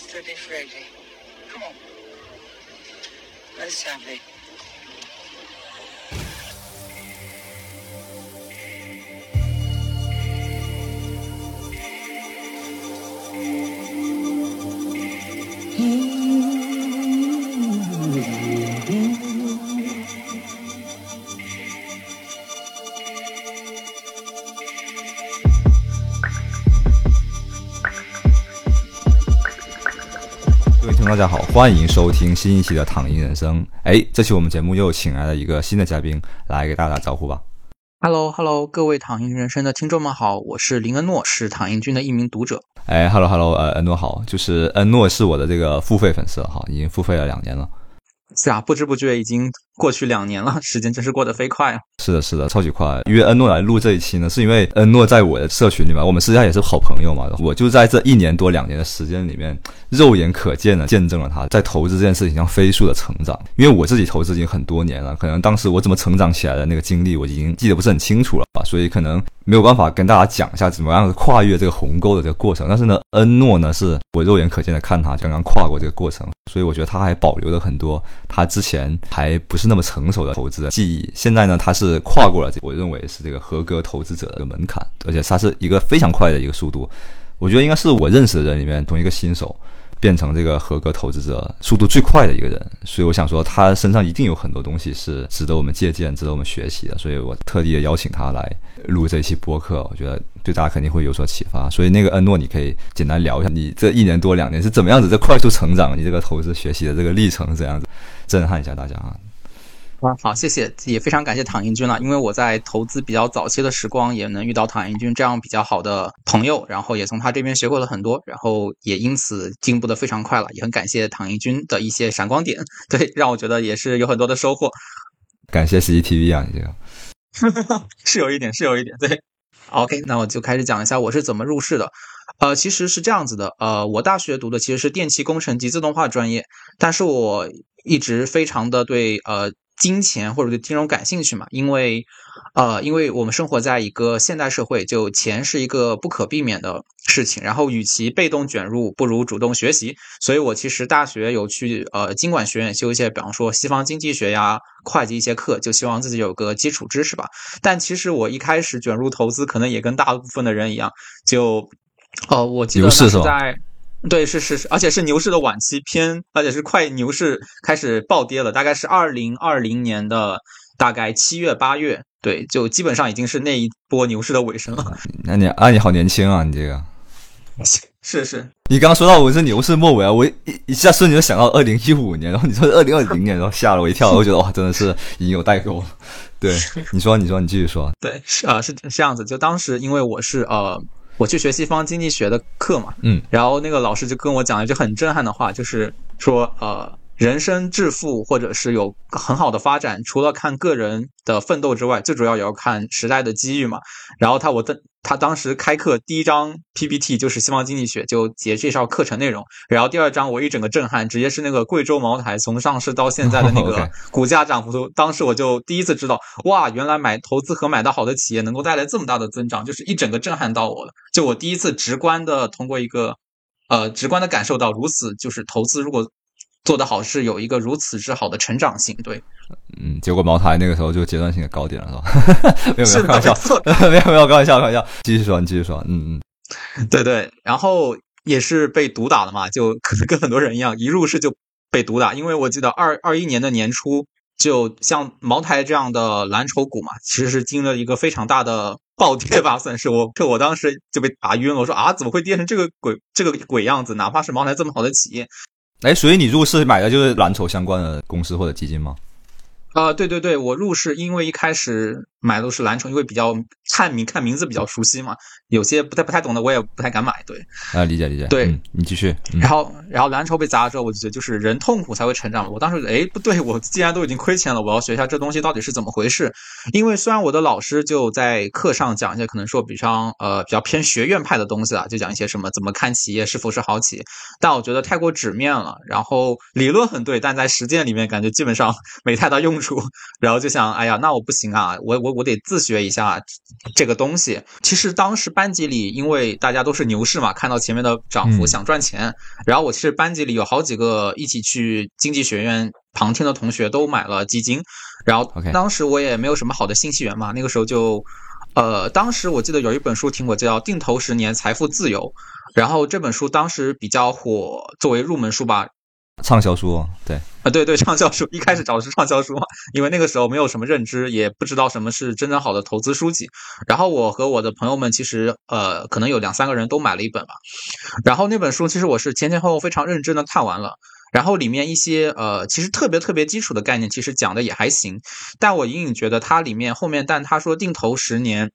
study Friday. Come on. Let's have it. 家好，欢迎收听新一期的《躺赢人生》。哎，这期我们节目又请来了一个新的嘉宾，来给大家打招呼吧。Hello Hello，各位躺赢人生的听众们好，我是林恩诺，是躺赢君的一名读者。哎，Hello Hello，呃，恩诺好，就是恩诺是我的这个付费粉丝哈，已经付费了两年了。是啊，不知不觉已经过去两年了，时间真是过得飞快啊！是的，是的，超级快。约恩诺来录这一期呢，是因为恩诺在我的社群里面，我们私下也是好朋友嘛。我就在这一年多两年的时间里面，肉眼可见的见证了他在投资这件事情上飞速的成长。因为我自己投资已经很多年了，可能当时我怎么成长起来的那个经历，我已经记得不是很清楚了吧，所以可能没有办法跟大家讲一下怎么样跨越这个鸿沟的这个过程。但是呢，恩诺呢是我肉眼可见的看他刚刚跨过这个过程，所以我觉得他还保留了很多他之前还不是那么成熟的投资的记忆。现在呢，他是跨过了，我认为是这个合格投资者的门槛，而且他是一个非常快的一个速度。我觉得应该是我认识的人里面，同一个新手变成这个合格投资者速度最快的一个人。所以我想说，他身上一定有很多东西是值得我们借鉴、值得我们学习的。所以我特地邀请他来录这期播客，我觉得对大家肯定会有所启发。所以那个恩诺，你可以简单聊一下你这一年多两年是怎么样子在快速成长，你这个投资学习的这个历程是怎样子，震撼一下大家啊。啊，好，谢谢，也非常感谢唐英军了，因为我在投资比较早期的时光，也能遇到唐英军这样比较好的朋友，然后也从他这边学会了很多，然后也因此进步的非常快了，也很感谢唐英军的一些闪光点，对，让我觉得也是有很多的收获。感谢 CCTV 啊，你这个是有一点，是有一点，对。OK，那我就开始讲一下我是怎么入市的。呃，其实是这样子的，呃，我大学读的其实是电气工程及自动化专业，但是我一直非常的对呃金钱或者对金融感兴趣嘛，因为呃，因为我们生活在一个现代社会，就钱是一个不可避免的事情，然后与其被动卷入，不如主动学习，所以我其实大学有去呃经管学院修一些，比方说西方经济学呀、会计一些课，就希望自己有个基础知识吧。但其实我一开始卷入投资，可能也跟大部分的人一样，就哦，我记得牛市是吧那是在。对，是是是，而且是牛市的晚期偏，而且是快牛市开始暴跌了，大概是二零二零年的大概七月八月，对，就基本上已经是那一波牛市的尾声了。那你啊，你好年轻啊，你这个。是是，你刚刚说到我是牛市末尾啊，我一一下瞬间就想到二零一五年，然后你说二零二零年，然后吓了我一跳，我觉得哇，真的是已经有代沟了。对，你说，你说，你继续说。对，是啊、是是这样子。就当时因为我是呃，我去学西方经济学的课嘛，嗯，然后那个老师就跟我讲了一句很震撼的话，就是说呃，人生致富或者是有很好的发展，除了看个人的奋斗之外，最主要也要看时代的机遇嘛。然后他我的他当时开课第一章 PPT 就是西方经济学，就介介绍课程内容。然后第二章我一整个震撼，直接是那个贵州茅台从上市到现在的那 个股价涨幅图。当时我就第一次知道，哇，原来买投资和买到好的企业能够带来这么大的增长，就是一整个震撼到我了。就我第一次直观的通过一个呃直观的感受到，如此就是投资如果做得好是有一个如此之好的成长性。对，嗯，结果茅台那个时候就阶段性的高点了，是吧？没有没有，开玩笑 没有没有，开玩笑，开玩笑。继续说，你继续说。嗯嗯，对对，然后也是被毒打了嘛，就可能跟很多人一样，一入市就被毒打。因为我记得二二一年的年初，就像茅台这样的蓝筹股嘛，其实是经历了一个非常大的暴跌吧，算是我，这我当时就被打晕了。我说啊，怎么会跌成这个鬼这个鬼样子？哪怕是茅台这么好的企业，哎，所以你入市买的就是蓝筹相关的公司或者基金吗？啊、对对对，我入市因为一开始买的都是蓝筹，因为比较看名看名字比较熟悉嘛，有些不太不太懂的我也不太敢买。对，啊，理解理解。对嗯，你继续。嗯然后然后蓝筹被砸了之后，我就觉得就是人痛苦才会成长。我当时哎不对，我既然都已经亏钱了，我要学一下这东西到底是怎么回事。因为虽然我的老师就在课上讲一些可能说比方呃比较偏学院派的东西啊，就讲一些什么怎么看企业是否是好企业，但我觉得太过纸面了。然后理论很对，但在实践里面感觉基本上 没太大用用处，然后就想，哎呀，那我不行啊，我我我得自学一下这个东西。其实当时班级里，因为大家都是牛市嘛，看到前面的涨幅嗯想赚钱，然后我其实班级里有好几个一起去经济学院旁听的同学都买了基金，然后当时我也没有什么好的信息源嘛，那个时候就。呃，当时我记得有一本书听过，叫《定投十年，财富自由》，然后这本书当时比较火，作为入门书吧，畅销书，对，啊，对对，畅销书，一开始找的是畅销书，因为那个时候没有什么认知，也不知道什么是真正好的投资书籍。然后我和我的朋友们其实呃，可能有两三个人都买了一本吧。然后那本书其实我是前前后后非常认真的看完了。然后里面一些呃，其实特别特别基础的概念，其实讲的也还行。但我隐隐觉得它里面后面，但他说定投十年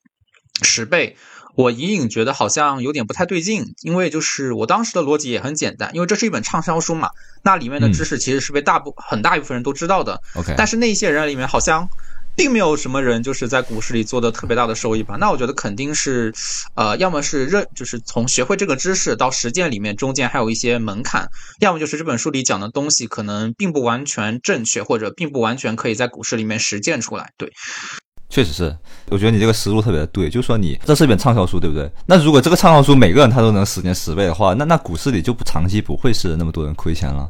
十倍，我隐隐觉得好像有点不太对劲，因为就是我当时的逻辑也很简单，因为这是一本畅销书嘛，那里面的知识其实是被大部很大一部分人都知道的，OK，但是那些人里面好像并没有什么人就是在股市里做的特别大的收益吧？那我觉得肯定是，呃，要么是认，就是从学会这个知识到实践里面中间还有一些门槛，要么就是这本书里讲的东西可能并不完全正确，或者并不完全可以在股市里面实践出来。对，确实是，我觉得你这个思路特别的对，就是说你这是一本畅销书，对不对？那如果这个畅销书每个人他都能十年十倍的话，那那股市里就不长期不会是那么多人亏钱了，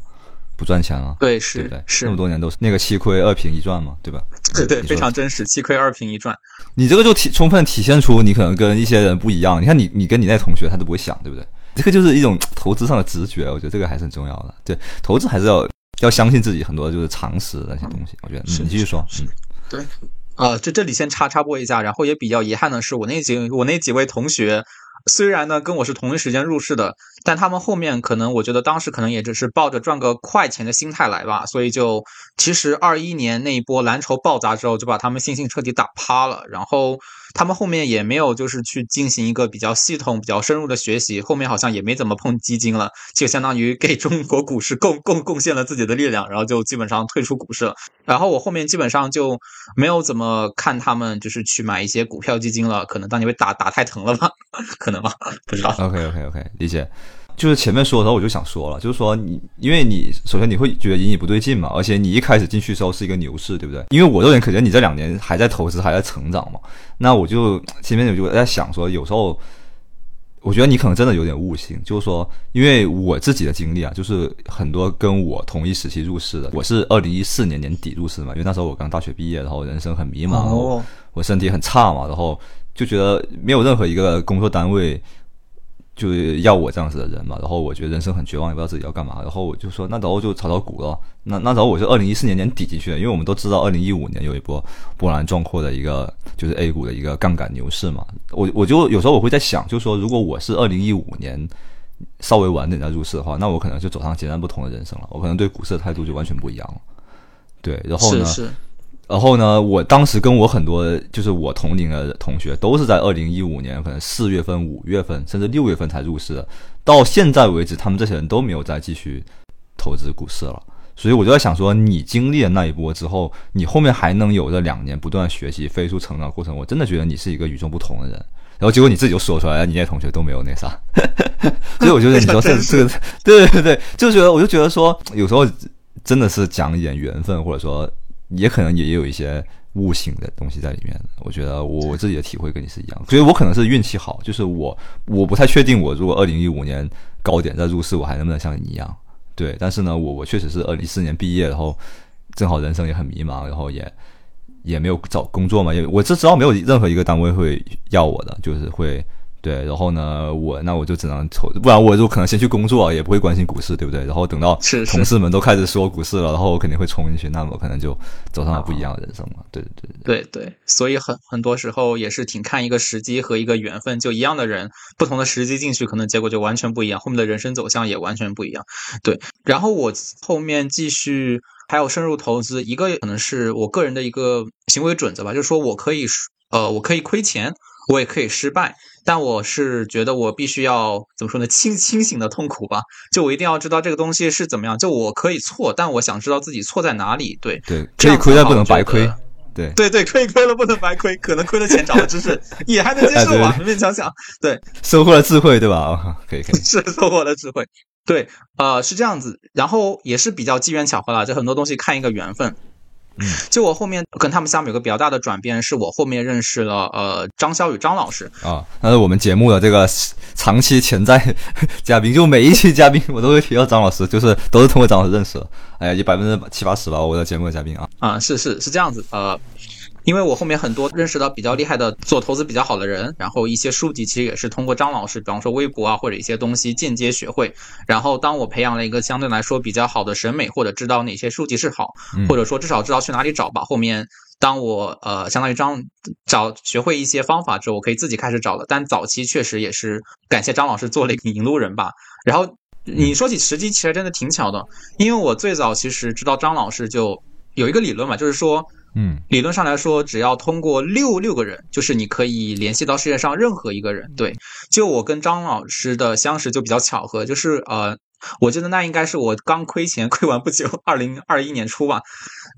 不赚钱了，对，不对？是那么，多年都是那个七亏二平一赚嘛，对吧？对对，非常真实，七亏二平一赚。你这个就体充分体现出你可能跟一些人不一样。你看你，你跟你那同学他都不会想，对不对？这个就是一种投资上的直觉，我觉得这个还是很重要的。对，投资还是要要相信自己很多就是常识的那些东西。我觉得，嗯你继续说，嗯，对，啊，这这里先插插播一下，然后也比较遗憾的是，我那几我那几位同学，虽然呢跟我是同一时间入市的，但他们后面可能我觉得当时可能也只是抱着赚个快钱的心态来吧，所以就其实二一年那一波蓝筹爆砸之后，就把他们信心彻底打趴了，然后他们后面也没有就是去进行一个比较系统、比较深入的学习，后面好像也没怎么碰基金了，就相当于给中国股市贡 贡贡献了自己的力量，然后就基本上退出股市了。然后我后面基本上就没有怎么看他们就是去买一些股票基金了，可能当年被打打太疼了吧，可能吧，不知道。OK OK OK，理解。就是前面说的时候我就想说了，就是说你，因为你首先你会觉得隐隐不对劲嘛，而且你一开始进去的时候是一个牛市，对不对？因为我肉眼可见你这两年还在投资，还在成长嘛，那我就前面我就在想说，有时候我觉得你可能真的有点悟性，就是说，因为我自己的经历啊，就是很多跟我同一时期入市的，我是二零一四年年底入市嘛，因为那时候我刚大学毕业，然后人生很迷茫，哦，我身体很差嘛，然后就觉得没有任何一个工作单位就是要我这样子的人嘛，然后我觉得人生很绝望，也不知道自己要干嘛，然后我就说那然后就炒炒股咯。那那然后我是二零一四年年底进去的，因为我们都知道二零一五年有一波波澜壮阔的一个就是 A 股的一个杠杆牛市嘛，我我就有时候我会在想，就是说如果我是二零一五年。稍微晚点再入市的话，那我可能就走上截然不同的人生了。我可能对股市的态度就完全不一样了。对，然后呢？然后呢，我当时跟我很多就是我同龄的同学，都是在二零一五年可能四月份、五月份甚至六月份才入市的，到现在为止，他们这些人都没有再继续投资股市了。所以我就在想说，你经历了那一波之后，你后面还能有这两年不断学习、飞速成长过程，我真的觉得你是一个与众不同的人。然后结果你自己就说出来，你那些同学都没有那啥，所以我觉得你说这这个，对对对，就觉得我就觉得说，有时候真的是讲一点缘分，或者说也可能也有一些悟性的东西在里面。我觉得我我自己的体会跟你是一样，所以我可能是运气好，就是我我不太确定，我如果二零一五年高点再入市，我还能不能像你一样？对，但是呢，我我确实是二零一四年毕业，然后正好人生也很迷茫，然后也也没有找工作嘛，也我只知道没有任何一个单位会要我的，就是会对，然后呢，我那我就只能投，不然我就可能先去工作，也不会关心股市，对不对？然后等到同事们都开始说股市了，然后我肯定会冲进去，那我可能就走上了不一样的人生嘛。对对对对对，所以很很多时候也是挺看一个时机和一个缘分，就一样的人，不同的时机进去，可能结果就完全不一样，后面的人生走向也完全不一样。对，然后我后面继续还有深入投资，一个可能是我个人的一个行为准则吧，就是说我可以呃，我可以亏钱，我也可以失败。但我是觉得我必须要怎么说呢？清清醒的痛苦吧，就我一定要知道这个东西是怎么样。就我可以错，但我想知道自己错在哪里。对，对，可以亏但不能白亏得。对对对，亏亏了不能白亏，可能亏了钱长了知识 也还能接受吧，哎勉勉强强。对，收获了智慧，对吧？啊可以可以，是收获了智慧。对，呃，是这样子，然后也是比较机缘巧合啦，就很多东西看一个缘分。嗯，就我后面跟他们相比有个比较大的转变，是我后面认识了呃张潇雨张老师，啊，那是我们节目的这个长期潜在 嘉宾，就每一期嘉宾我都会提到张老师，就是都是通过张老师认识的。哎呀，也百分之七八十吧，我的节目的嘉宾啊。啊，是是是这样子，呃，因为我后面很多认识到比较厉害的做投资比较好的人，然后一些书籍其实也是通过张老师，比方说微博啊或者一些东西间接学会。然后当我培养了一个相对来说比较好的审美，或者知道哪些书籍是好，嗯或者说至少知道去哪里找吧。后面当我呃相当于张找学会一些方法之后，我可以自己开始找了。但早期确实也是感谢张老师做了一个引路人吧。然后你说起时机，其实真的挺巧的，因为我最早其实知道张老师就有一个理论嘛，就是说。嗯理论上来说，只要通过六六个人，就是你可以联系到世界上任何一个人。对，就我跟张老师的相识就比较巧合，就是呃，我记得那应该是我刚亏钱亏完不久，二零二一年初吧。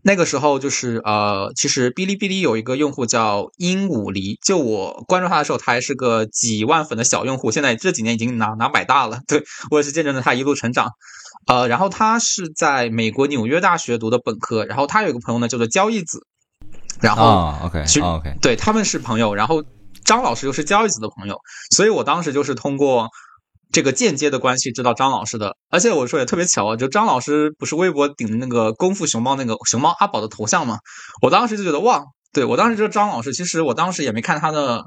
那个时候就是呃，其实哔哩哔哩有一个用户叫鹦鹉梨，就我关注他的时候，他还是个几万粉的小用户，现在这几年已经拿拿百大了。对我也是见证了他一路成长。呃，然后他是在美国纽约大学读的本科，然后他有一个朋友呢叫做交易子，然后啊，OK 其实啊 OK，对他们是朋友，然后张老师又是交易子的朋友，所以我当时就是通过这个间接的关系知道张老师的。而且我说也特别巧啊，就张老师不是微博顶的那个功夫熊猫那个熊猫阿宝的头像吗？我当时就觉得哇，对我当时觉得张老师，其实我当时也没看他的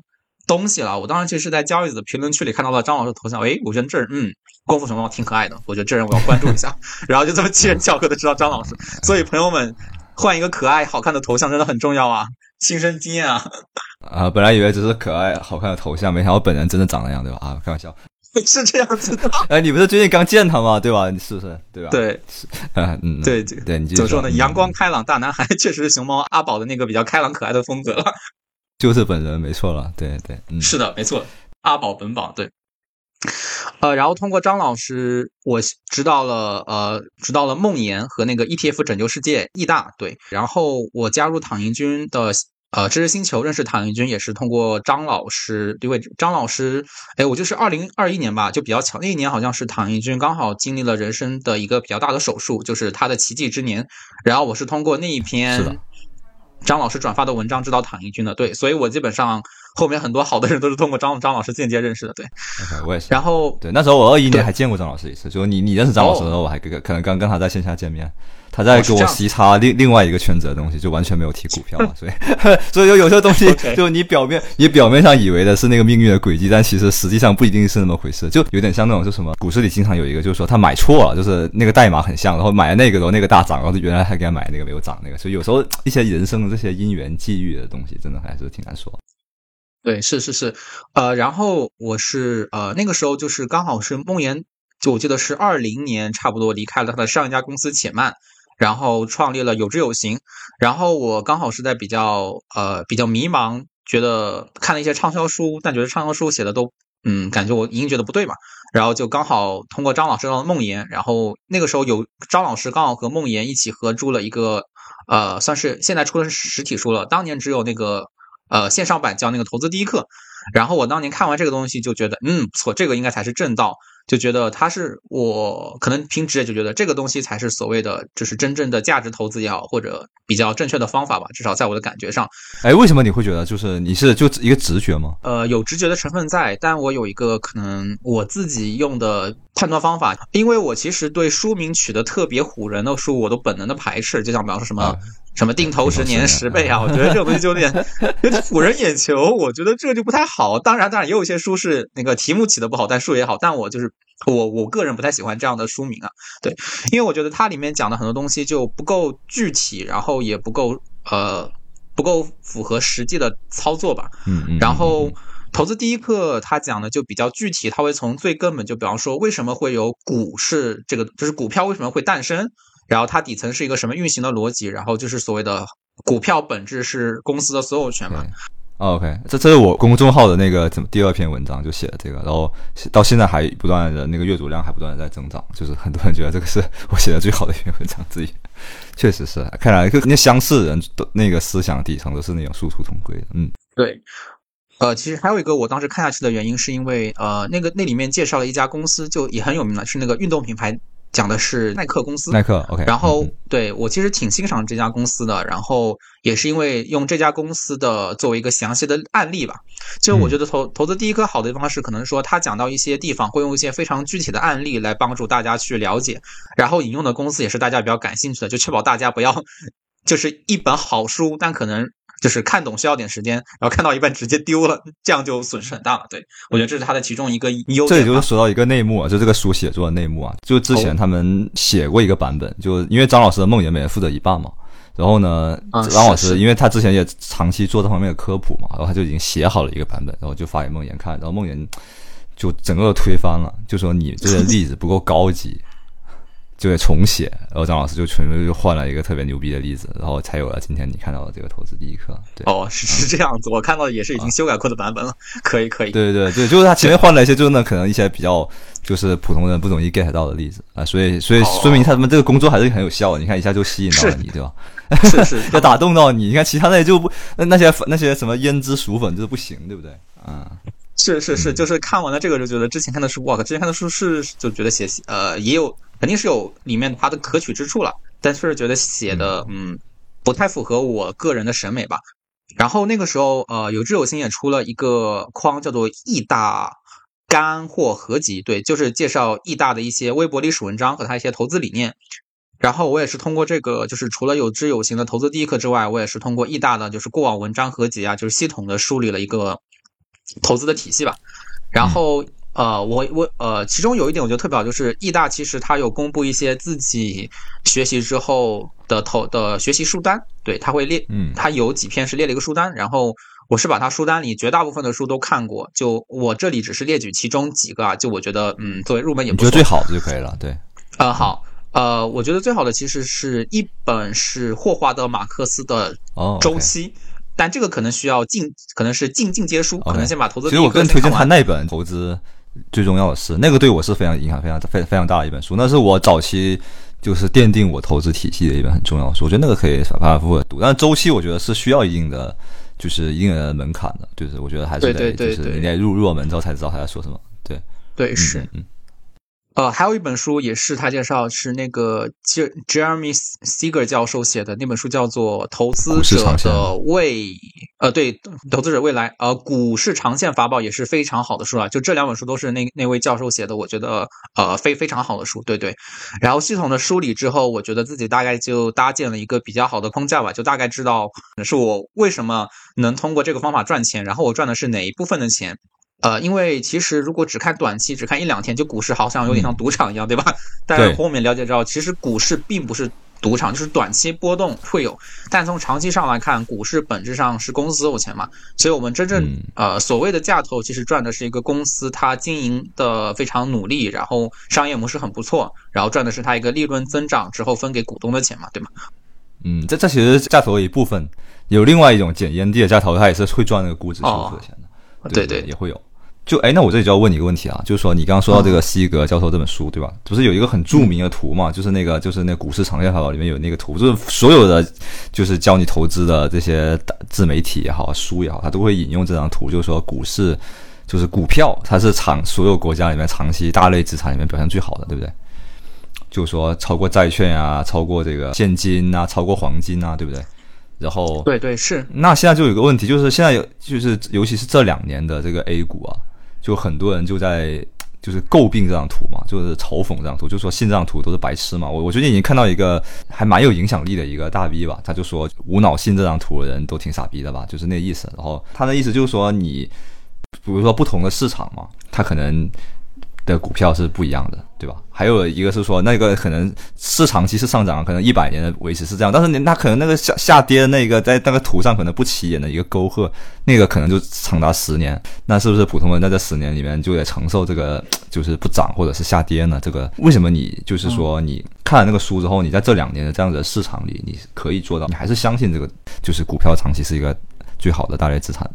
东西了，我当时其实是在交易子的评论区里看到了张老师的头像，诶，我觉得这人嗯。功夫熊猫挺可爱的，我觉得这人我要关注一下，然后就这么机缘巧合的知道张老师，所以朋友们换一个可爱好看的头像真的很重要啊，亲身经验啊。啊，本来以为只是可爱好看的头像，没想到本人真的长那样，对吧？啊，开玩笑。是这样子的，哎，你不是最近刚见他吗？对吧？你是不是？对吧？，对 嗯，对对，你继续怎么说呢？嗯阳光开朗大男孩确实是熊猫阿宝的那个比较开朗可爱的风格了。就是本人，没错了。对对，嗯，是的，没错，阿宝本宝对。呃，然后通过张老师，我知道了，呃，知道了梦妍和那个 ETF 拯救世界易大对，然后我加入躺赢军的呃知识星球，认识躺赢军也是通过张老师，因为张老师，哎，我就是二零二一年吧，就比较巧，那一年好像是躺赢军刚好经历了人生的一个比较大的手术，就是他的奇迹之年，然后我是通过那一是的篇张老师转发的文章知道躺赢军的，对，所以我基本上后面很多好的人都是通过张 张老师间接认识的，对。我也是。然后对，那时候我二一对。年还见过张老师一次，就你你认识张老师的时候，我还跟可能刚跟他在线下见面，他在给我哦是这样细插另另外一个圈子的东西，就完全没有提股票嘛，所以 所以就有些东西就你表面你表面上以为的是那个命运的轨迹，但其实实际上不一定是那么回事，就有点像那种就什么股市里经常有一个就是说他买错了，就是那个代码很像，然后买了那个然后那个大涨，然后原来还给他买那个没有涨那个，所以有时候一些人生的这些因缘际遇的东西，真的还是挺难说。对，是是是，呃，然后我是呃那个时候就是刚好是梦妍，就我记得是二零年差不多离开了他的上一家公司且慢，然后创立了有知有行，然后我刚好是在比较呃比较迷茫，觉得看了一些畅销书，但觉得畅销书写的都嗯感觉我已经觉得不对嘛，然后就刚好通过张老师让梦妍，然后那个时候有张老师刚好和梦妍一起合著了一个呃算是现在出的是实体书了，当年只有那个。呃线上版叫那个投资第一课，然后我当年看完这个东西就觉得，嗯，不错，这个应该才是正道，就觉得它是我可能凭直觉就觉得这个东西才是所谓的就是真正的价值投资也好，或者比较正确的方法吧，至少在我的感觉上，哎，为什么你会觉得就是你是就一个直觉吗？呃，有直觉的成分在，但我有一个可能我自己用的判断方法，因为我其实对书名取得特别唬人的书，我都本能的排斥，就像比方说什么。啊什么定投十年十倍啊？我觉得这种东西就有点有点唬人眼球，我觉得这就不太好。当然，当然也有一些书是那个题目起的不好，但书也好。但我就是我我个人不太喜欢这样的书名啊，对，因为我觉得它里面讲的很多东西就不够具体，然后也不够呃不够符合实际的操作吧。嗯嗯，然后嗯投资第一课他讲的就比较具体，他会从最根本，就比方说为什么会有股市这个，就是股票为什么会诞生，然后它底层是一个什么运行的逻辑，然后就是所谓的股票本质是公司的所有权嘛。OK，这这是我公众号的那个怎么第二篇文章就写了这个，然后到现在还不断的那个阅读量还不断的在增长，就是很多人觉得这个是我写的最好的一篇文章之一，确实是，看来跟那相似人的那个思想底层都是那种殊途同归的，嗯。对，呃，其实还有一个我当时看下去的原因，是因为呃，那个那里面介绍了一家公司，就也很有名了，是那个运动品牌讲的是耐克公司。耐克，OK。然后嗯对我其实挺欣赏这家公司的，然后也是因为用这家公司的作为一个详细的案例吧。就我觉得投投资第一颗好的地方是，可能说他讲到一些地方会用一些非常具体的案例来帮助大家去了解，然后引用的公司也是大家比较感兴趣的，就确保大家不要 就是一本好书，但可能就是看懂需要点时间，然后看到一半直接丢了，这样就损失很大了。对我觉得这是它的其中一个优这里。就是说到一个内幕啊，就这个书写作的内幕啊，就之前他们写过一个版本，就因为张老师的梦魇每人负责一半嘛，然后呢，啊张老师因为他之前也长期做这方面的科普嘛，然后他就已经写好了一个版本，然后就发给梦魇看，然后梦魇就整个推翻了，就说你这个 例子不够高级。就得重写，然后张老师就纯粹就换了一个特别牛逼的例子，然后才有了今天你看到的这个投资第一课。对，哦，是是这样子，我看到的也是已经修改过的版本了，可以可以。对对对，就是他前面换了一些，就是那可能一些比较就是普通人不容易 get 到的例子啊，所以所以哦说明他们这个工作还是很有效的。你看一下就吸引到了你，对吧？是 是，要打动到你。你看其他那些就不那那些那些什么胭脂薯粉就是不行，对不对？啊，是是是，就是看完了这个就觉得之前看的书，哇靠，之前看的书是就觉得写呃也有肯定是有里面它的可取之处了，但是觉得写的嗯不太符合我个人的审美吧。然后那个时候呃有志有心也出了一个框叫做易大干货合集，对，就是介绍易大的一些微博历史文章和他一些投资理念。然后我也是通过这个，就是除了有知有行的投资第一课之外，我也是通过易大的就是过往文章合集啊，就是系统的梳理了一个投资的体系吧。然后呃，我我呃，其中有一点我觉得特别好，就是易大其实它有公布一些自己学习之后的投的学习书单，对，它会列，嗯它有几篇是列了一个书单，然后我是把它书单里绝大部分的书都看过，就我这里只是列举其中几个啊，就我觉得嗯，作为入门也不错你觉得最。好的就可以了。对，呃，好，呃，我觉得最好的其实是一本是霍华德马克思的哦，周期。但这个可能需要进，可能是进进阶书，可能先把投资第一其实我更。推荐他那本投资最重要的是，那个对我是非常影响非常非非常大的一本书，那是我早期就是奠定我投资体系的一本很重要的书。我觉得那个可以反反复复的读，但是周期我觉得是需要一定的就是一定的门槛的，就是我觉得还是得就是你得入入了门之后才知道他在说什么。对，对，是。嗯嗯呃，还有一本书也是他介绍，是那个 Jer- Jeremy Seeger 教授写的那本书，叫做《投资者的未》，呃，对，投资者未来，呃，股市长线法宝也是非常好的书啊。就这两本书都是那那位教授写的，我觉得呃非非常好的书，对对。然后系统的梳理之后，我觉得自己大概就搭建了一个比较好的框架吧，就大概知道是我为什么能通过这个方法赚钱，然后我赚的是哪一部分的钱。呃，因为其实如果只看短期，只看一两天，就股市好像有点像赌场一样，对吧？但是后面了解到，其实股市并不是赌场，就是短期波动会有，但从长期上来看，股市本质上是公司有钱嘛，所以我们真正、嗯呃所谓的价投，其实赚的是一个公司它经营的非常努力，然后商业模式很不错，然后赚的是它一个利润增长之后分给股东的钱嘛，对吗？嗯，这这其实是价投的一部分，有另外一种捡烟蒂的价投，它也是会赚那个估值收付的钱的。对对，也会有。就哎，那我这里就要问你一个问题啊，就是说你刚刚说到这个西格教授这本书，对吧？不是有一个很著名的图嘛？就是那个就是那股市长线法宝里面有那个图，就是所有的就是教你投资的这些大自媒体也好，书也好，它都会引用这张图，就是说股市就是股票，它是长所有国家里面长期大类资产里面表现最好的，对不对？就是说超过债券啊，超过这个现金啊，超过黄金啊，对不对？然后对对是，那现在就有个问题，就是现在有，就是尤其是这两年的这个 A 股啊，就很多人就在就是诟病这张图嘛，就是嘲讽这张图，就说信这张图都是白痴嘛。我我最近已经看到一个还蛮有影响力的一个大 V 吧，他就说无脑信这张图的人都挺傻逼的吧，就是那意思。然后他的意思就是说你，比如说不同的市场嘛，他可能。的股票是不一样的，对吧？还有一个是说，那个可能是长期是上涨，可能一百年的维持是这样，但是你那可能那个下下跌的那个在那个图上可能不起眼的一个沟壑，那个可能就长达十年，那是不是普通人在这十年里面就得承受这个就是不涨或者是下跌呢？这个为什么你就是说你看了那个书之后，你在这两年的这样子的市场里，你可以做到，你还是相信这个就是股票长期是一个最好的大类资产？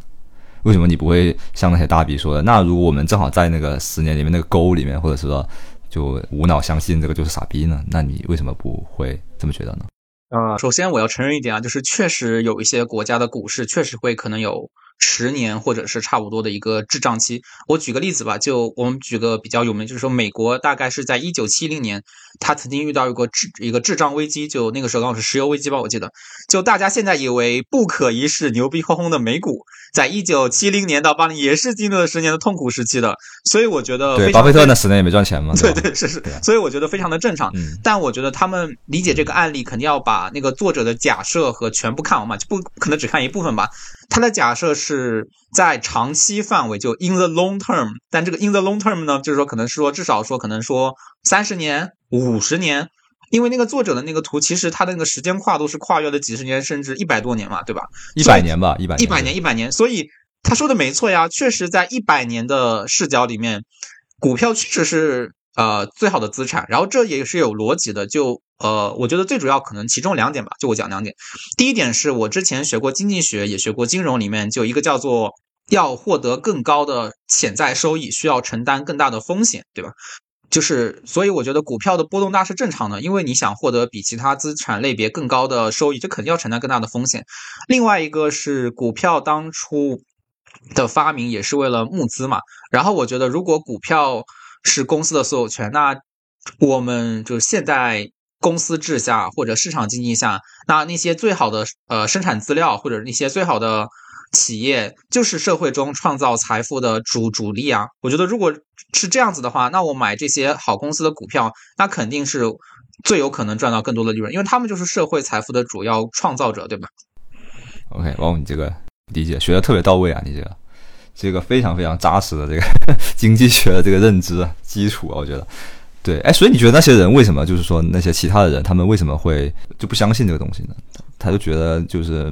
为什么你不会像那些大 V 说的？那如果我们正好在那个十年里面那个沟里面，或者是说就无脑相信这个就是傻逼呢？那你为什么不会这么觉得呢？呃，首先我要承认一点啊，就是确实有一些国家的股市确实会可能有十年或者是差不多的一个滞胀期。我举个例子吧，就我们举个比较有名，就是说美国大概是在一九七零年，它曾经遇到一个智一个智障危机，就那个时候刚好是石油危机吧，我记得。就大家现在以为不可一世、牛逼哄哄的美股，在一九七零年到八零也是经历了十年的痛苦时期的。所以我觉得，对巴菲特那十年也没赚钱嘛，对对是是，所以我觉得非常的正常。但我觉得他们理解这个案例，肯定要把那个作者的假设和全部看完嘛，就不可能只看一部分吧。他的假设是在长期范围，就 in the long term。但这个 in the long term 呢，就是说可能是说至少说可能说三十年、五十年，因为那个作者的那个图，其实他的那个时间跨度是跨越了几十年，甚至一百多年嘛，对吧？一百年吧，一百一百年，一百年。所以他说的没错呀，确实在一百年的视角里面，股票确实是呃最好的资产。然后这也是有逻辑的，就。呃，我觉得最主要可能其中两点吧，就我讲两点。第一点是我之前学过经济学，也学过金融，里面就一个叫做要获得更高的潜在收益，需要承担更大的风险，对吧？就是所以我觉得股票的波动大是正常的，因为你想获得比其他资产类别更高的收益，这肯定要承担更大的风险。另外一个是股票当初的发明也是为了募资嘛，然后我觉得如果股票是公司的所有权，那我们就现在。公司制下或者市场经济下，那那些最好的呃生产资料或者那些最好的企业，就是社会中创造财富的主主力啊。我觉得如果是这样子的话，那我买这些好公司的股票，那肯定是最有可能赚到更多的利润，因为他们就是社会财富的主要创造者，对吧？OK，王，你这个理解学的特别到位啊，你这个这个非常非常扎实的这个 经济学的这个认知基础啊，我觉得。对，哎，所以你觉得那些人为什么就是说那些其他的人，他们为什么会就不相信这个东西呢？他就觉得就是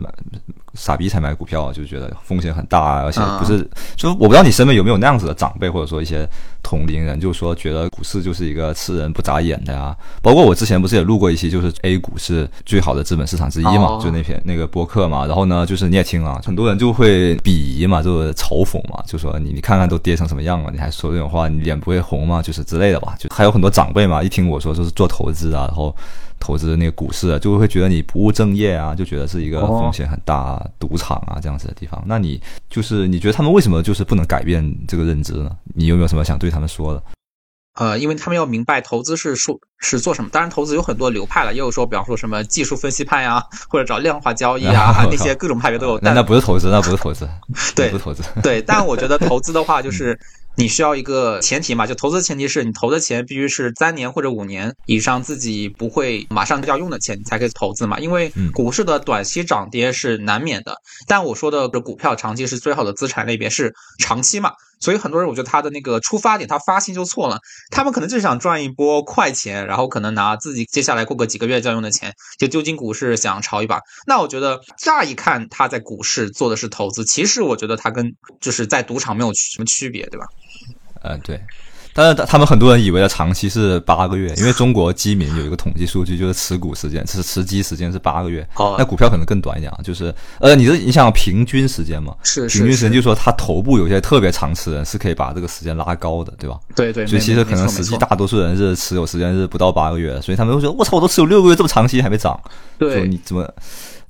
傻逼才买股票，就觉得风险很大，而且不是，就我不知道你身边有没有那样子的长辈，或者说一些同龄人，就是说觉得股市就是一个吃人不眨眼的呀。包括我之前不是也录过一期，就是 A 股是最好的资本市场之一嘛，就那篇那个播客嘛。然后呢，就是你也听了，很多人就会鄙夷嘛，就是嘲讽嘛，就说你你看看都跌成什么样了，你还说这种话，你脸不会红吗？就是之类的吧。就还有很多长辈嘛，一听我说就是做投资啊，然后。投资那个股市啊，就会觉得你不务正业啊，就觉得是一个风险很大、赌场啊这样子的地方。那你就是你觉得他们为什么就是不能改变这个认知呢？你有没有什么想对他们说的？呃，因为他们要明白投资是说，是做什么。当然，投资有很多流派了，也有说，比方说什么技术分析派呀，或者找量化交易啊，那些各种派别都有。那那不是投资，那不是投资，对，不是投资。对，但我觉得投资的话，就是你需要一个前提嘛，就投资前提是你投的钱必须是三年或者五年以上自己不会马上就要用的钱，你才可以投资嘛。因为股市的短期涨跌是难免的，但我说的股票长期是最好的资产类别是长期嘛。所以很多人，我觉得他的那个出发点，他发心就错了。他们可能就是想赚一波快钱，然后可能拿自己接下来过个几个月就要用的钱，就丢进股市想炒一把。那我觉得乍一看他在股市做的是投资，其实我觉得他跟就是在赌场没有什么区别，对吧？嗯，对。但是他们很多人以为的长期是八个月，因为中国基民有一个统计数据，就是持股时间是持机时间是八个月。哦，那股票可能更短一点啊，就是呃，你是你想平均时间嘛？是平均时间，就是说他头部有些特别长持人是可以把这个时间拉高的，对吧？对对。所以其实可能实际大多数人是持有时间是不到八个月，所以他们会觉得我操，我都持有六个月这么长期还没涨，对，你怎么？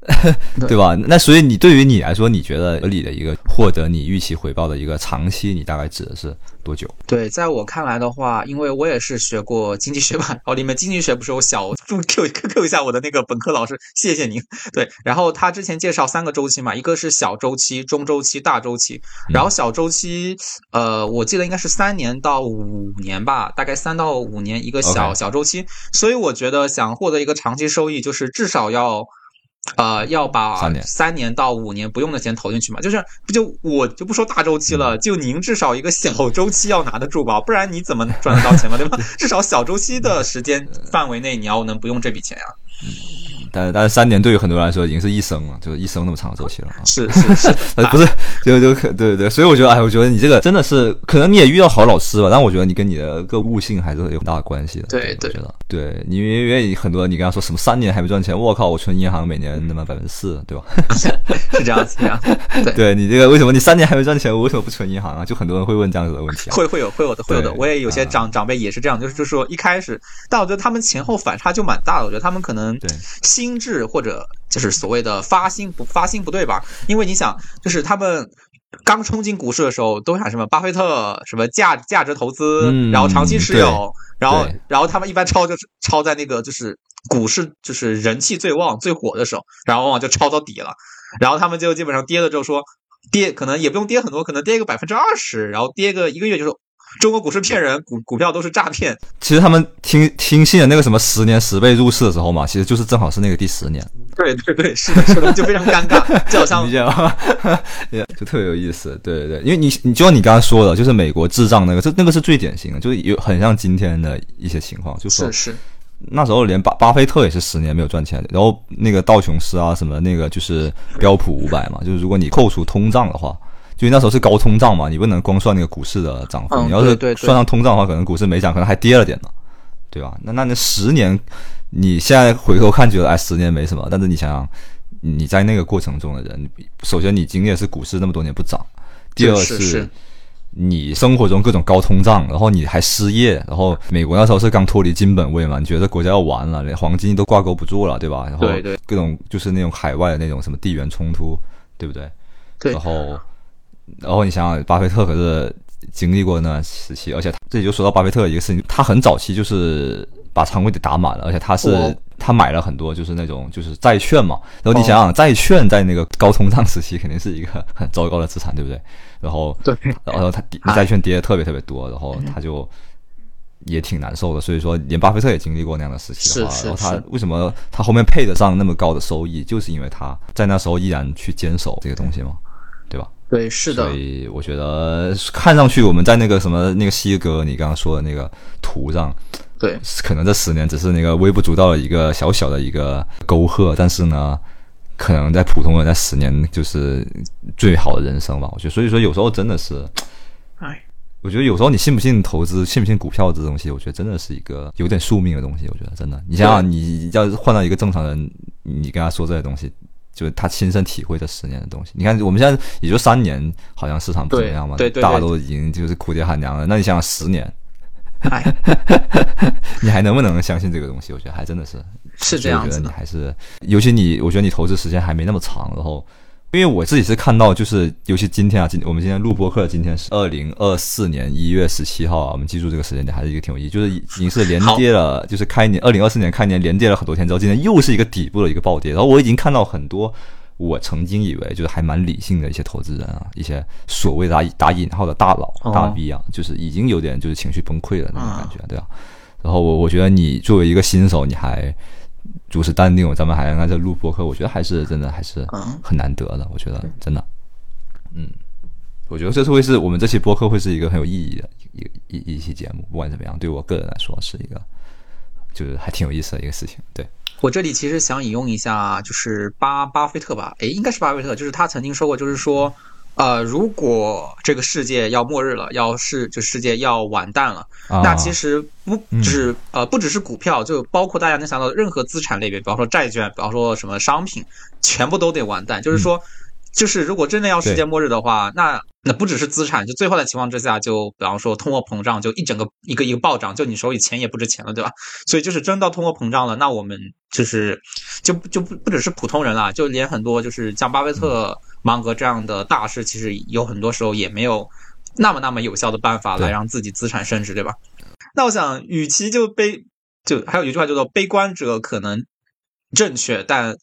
对吧？那所以你对于你来说，你觉得合理的一个获得你预期回报的一个长期，你大概指的是多久？对，在我看来的话，因为我也是学过经济学吧，哦，里面经济学不是有小注 Q Q Q 一下我的那个本科老师，谢谢您。对，然后他之前介绍三个周期嘛，一个是小周期、中周期、大周期。然后小周期，呃，我记得应该是三年到五年吧，大概三到五年一个小小周期。所以我觉得想获得一个长期收益，就是至少要。呃，要把三年到五年不用的钱投进去嘛？就是不就我就不说大周期了，就您至少一个小周期要拿得住吧，不然你怎么赚得到钱嘛？对吧？至少小周期的时间范围内，你要能不用这笔钱呀？但但是三年对于很多人来说已经是一生了，就是一生那么长的周期了啊！是是是，不是就就可对对对，所以我觉得哎，我觉得你这个真的是可能你也遇到好老师吧，但我觉得你跟你的个悟性还是有很大的关系的。对对，觉得对你因为很多你跟他说什么三年还没赚钱，我靠，我存银行每年那么百分之四，对吧？是这样子呀。对，对你这个为什么你三年还没赚钱，我为什么不存银行啊？就很多人会问这样子的问题。会会有会有的会有的，我也有些长长辈也是这样，就是就是说一开始，但我觉得他们前后反差就蛮大的，我觉得他们可能对。心智或者就是所谓的发心不发心不对吧？因为你想，就是他们刚冲进股市的时候，都想什么巴菲特什么价价值投资，嗯然后长期持有，然后然后他们一般抄就是抄在那个就是股市就是人气最旺最火的时候，然后往往就抄到底了，然后他们就基本上跌了之后说跌可能也不用跌很多，可能跌个百分之二十，然后跌个一个月就说中国股市骗人，股股票都是诈骗，其实他们听听信了那个什么十年十倍入市的时候嘛，其实就是正好是那个第十年，对对对，是的，是的，就非常尴尬，就好像理解吗？就特别有意思，对对对，因为你你就像你刚刚说的，就是美国智障那个，这那个是最典型的，就是有很像今天的一些情况，就说是是，那时候连巴巴菲特也是十年没有赚钱的，然后那个道琼斯啊什么那个就是标普五百嘛，就是如果你扣除通胀的话，就那时候是高通胀嘛，你不能光算那个股市的涨幅，嗯你要是算上通胀的话，可能股市没涨，可能还跌了点呢，对吧？那那那十年，你现在回头看觉得哎十年没什么，但是你想想你在那个过程中的人，首先你经历的是股市那么多年不涨，第二是是你生活中各种高通胀，然后你还失业，然后美国那时候是刚脱离金本位嘛，你觉得国家要完了，连黄金都挂钩不住了，对吧？然后各种就是那种海外的那种什么地缘冲突，对不对？对然后，然后你想想，巴菲特可是经历过那段时期，而且他这里就说到巴菲特一个事情，他很早期就是把仓位给打满了，而且他是、哦他买了很多就是那种就是债券嘛，然后你哦想想，债券在那个高通胀时期肯定是一个很糟糕的资产，对不对？然后对，然后他债券跌的特别特别多，然后他就也挺难受的。所以说，连巴菲特也经历过那样的时期的话，然后他是为什么他后面配得上那么高的收益，就是因为他在那时候依然去坚守这个东西嘛，对吧？对是的所，以我觉得看上去我们在那个什么那个西哥你刚刚说的那个图上，对可能这十年只是那个微不足道的一个小小的一个沟壑，但是呢，可能在普通人在十年就是最好的人生吧。我觉得，所以说有时候真的是，哎，我觉得有时候你信不信投资，信不信股票这东西，我觉得真的是一个有点宿命的东西。我觉得真的，你想想，你要是换到一个正常人，你跟他说这些东西。就是他亲身体会这十年的东西。你看，我们现在也就三年，好像市场不怎么样嘛，对对对大家都已经就是哭爹喊娘了。那你想想十年，哎，你还能不能相信这个东西？我觉得还真的是是这样子的我觉得你还是，尤其你，我觉得你投资时间还没那么长，然后。因为我自己是看到，就是尤其今天啊，今我们今天录播课，今天是二零二四年一月十七号啊，我们记住这个时间点，还是一个挺有意义，就是已经是连跌了，就是开年二零二四年开年连跌了很多天之后，今天又是一个底部的一个暴跌，然后我已经看到很多我曾经以为就是还蛮理性的一些投资人啊，一些所谓打打引号的大佬、哦。大 V 啊，就是已经有点就是情绪崩溃了那种感觉，对吧、然后我我觉得你作为一个新手，你还如此淡定，咱们还在这录播客，我觉得还是真的还是嗯很难得的。我觉得真的，嗯，我觉得这是会是我们这期播客会是一个很有意义的一一一一期节目，不管怎么样，对我个人来说是一个就是还挺有意思的一个事情。对，我这里其实想引用一下，就是巴巴菲特吧，诶，应该是巴菲特，就是他曾经说过，就是说，呃，如果这个世界要末日了，要是就世界要完蛋了，啊、那其实不嗯。就是呃不只是股票，就包括大家能想到的任何资产类别，比方说债券，比方说什么商品，全部都得完蛋。就是说，就是如果真的要世界末日的话，那那不只是资产，就最坏的情况之下，就比方说通货膨胀，就一整个一个一个暴涨，就你手里钱也不值钱了，对吧？所以就是真到通货膨胀了，那我们就是就就不不只是普通人啦，就连很多就是像巴菲特、芒格这样的大师，其实有很多时候也没有那么那么有效的办法来让自己资产升值，对吧？那我想，与其就悲，就还有一句话叫做“悲观者可能正确，但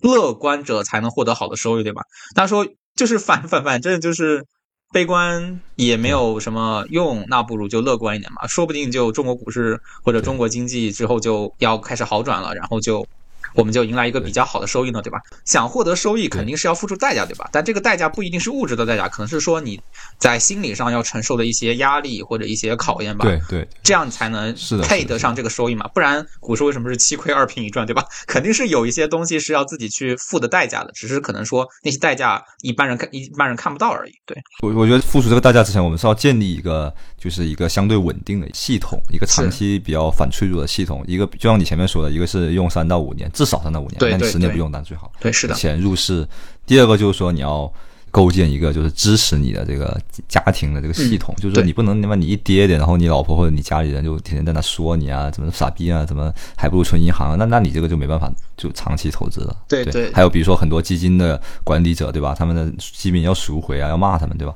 乐观者才能获得好的收益”，对吧？他说就是反反反正就是悲观也没有什么用，那不如就乐观一点嘛，说不定就中国股市或者中国经济之后就要开始好转了，然后就。我们就迎来一个比较好的收益呢，对吧？想获得收益肯定是要付出代价，对吧？但这个代价不一定是物质的代价，可能是说你在心理上要承受的一些压力或者一些考验吧。对对，这样才能配得上这个收益嘛，不然股市为什么是七亏二平一赚，对吧？肯定是有一些东西是要自己去付的代价的，只是可能说那些代价一般人看一般人看不到而已。对，我我觉得付出这个代价之前，我们是要建立一个就是一个相对稳定的系统，一个长期比较反脆弱的系统。一个就像你前面说的，一个是用三到五年，至少三到五年，那你十年不用当然最好。对，是的，钱入市。第二个就是说你要构建一个就是支持你的这个家庭的这个系统，就是说你不能他妈你一跌点，然后你老婆或者你家里人就天天在那说你啊，怎么傻逼啊，怎么还不如存银行啊？那那你这个就没办法就长期投资了。对对还有比如说很多基金的管理者，对吧？他们的基民要赎回啊，要骂他们，对吧？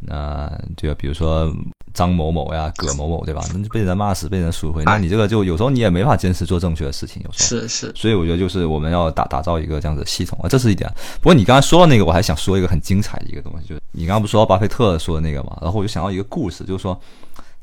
那对啊，比如说张某某呀、葛某某，对吧？那就被人骂死，被人赎回，那哎你这个就有时候你也没法坚持做正确的事情，有时候。是是，所以我觉得就是我们要打打造一个这样子的系统啊，这是一点。不过你刚才说到那个，我还想说一个很精彩的一个东西，就是你刚刚不是说到巴菲特说的那个嘛，然后我就想到一个故事，就是说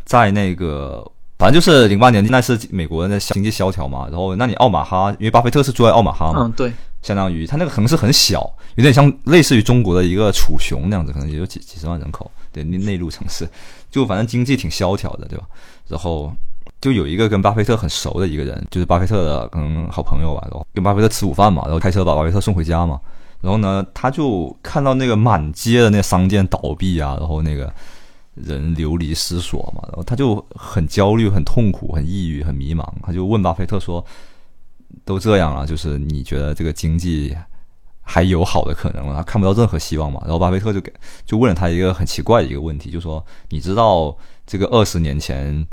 在那个反正就是零八年那是美国的经济萧条嘛，然后那你奥马哈，因为巴菲特是住在奥马哈嘛，嗯对，相当于他那个城市很小，有点像类似于中国的一个楚雄那样子，可能也就几几十万人口，对，内内陆城市，就反正经济挺萧条的，对吧？然后就有一个跟巴菲特很熟的一个人，就是巴菲特的可能好朋友吧，然后跟巴菲特吃午饭嘛，然后开车把巴菲特送回家嘛，然后呢，他就看到那个满街的那商店倒闭啊，然后那个人流离失所嘛，然后他就很焦虑、很痛苦、很抑郁、很迷茫，他就问巴菲特说。都这样了，就是你觉得这个经济还有好的可能吗？他看不到任何希望嘛？然后巴菲特就给就问了他一个很奇怪的一个问题，就说你知道这个二十年前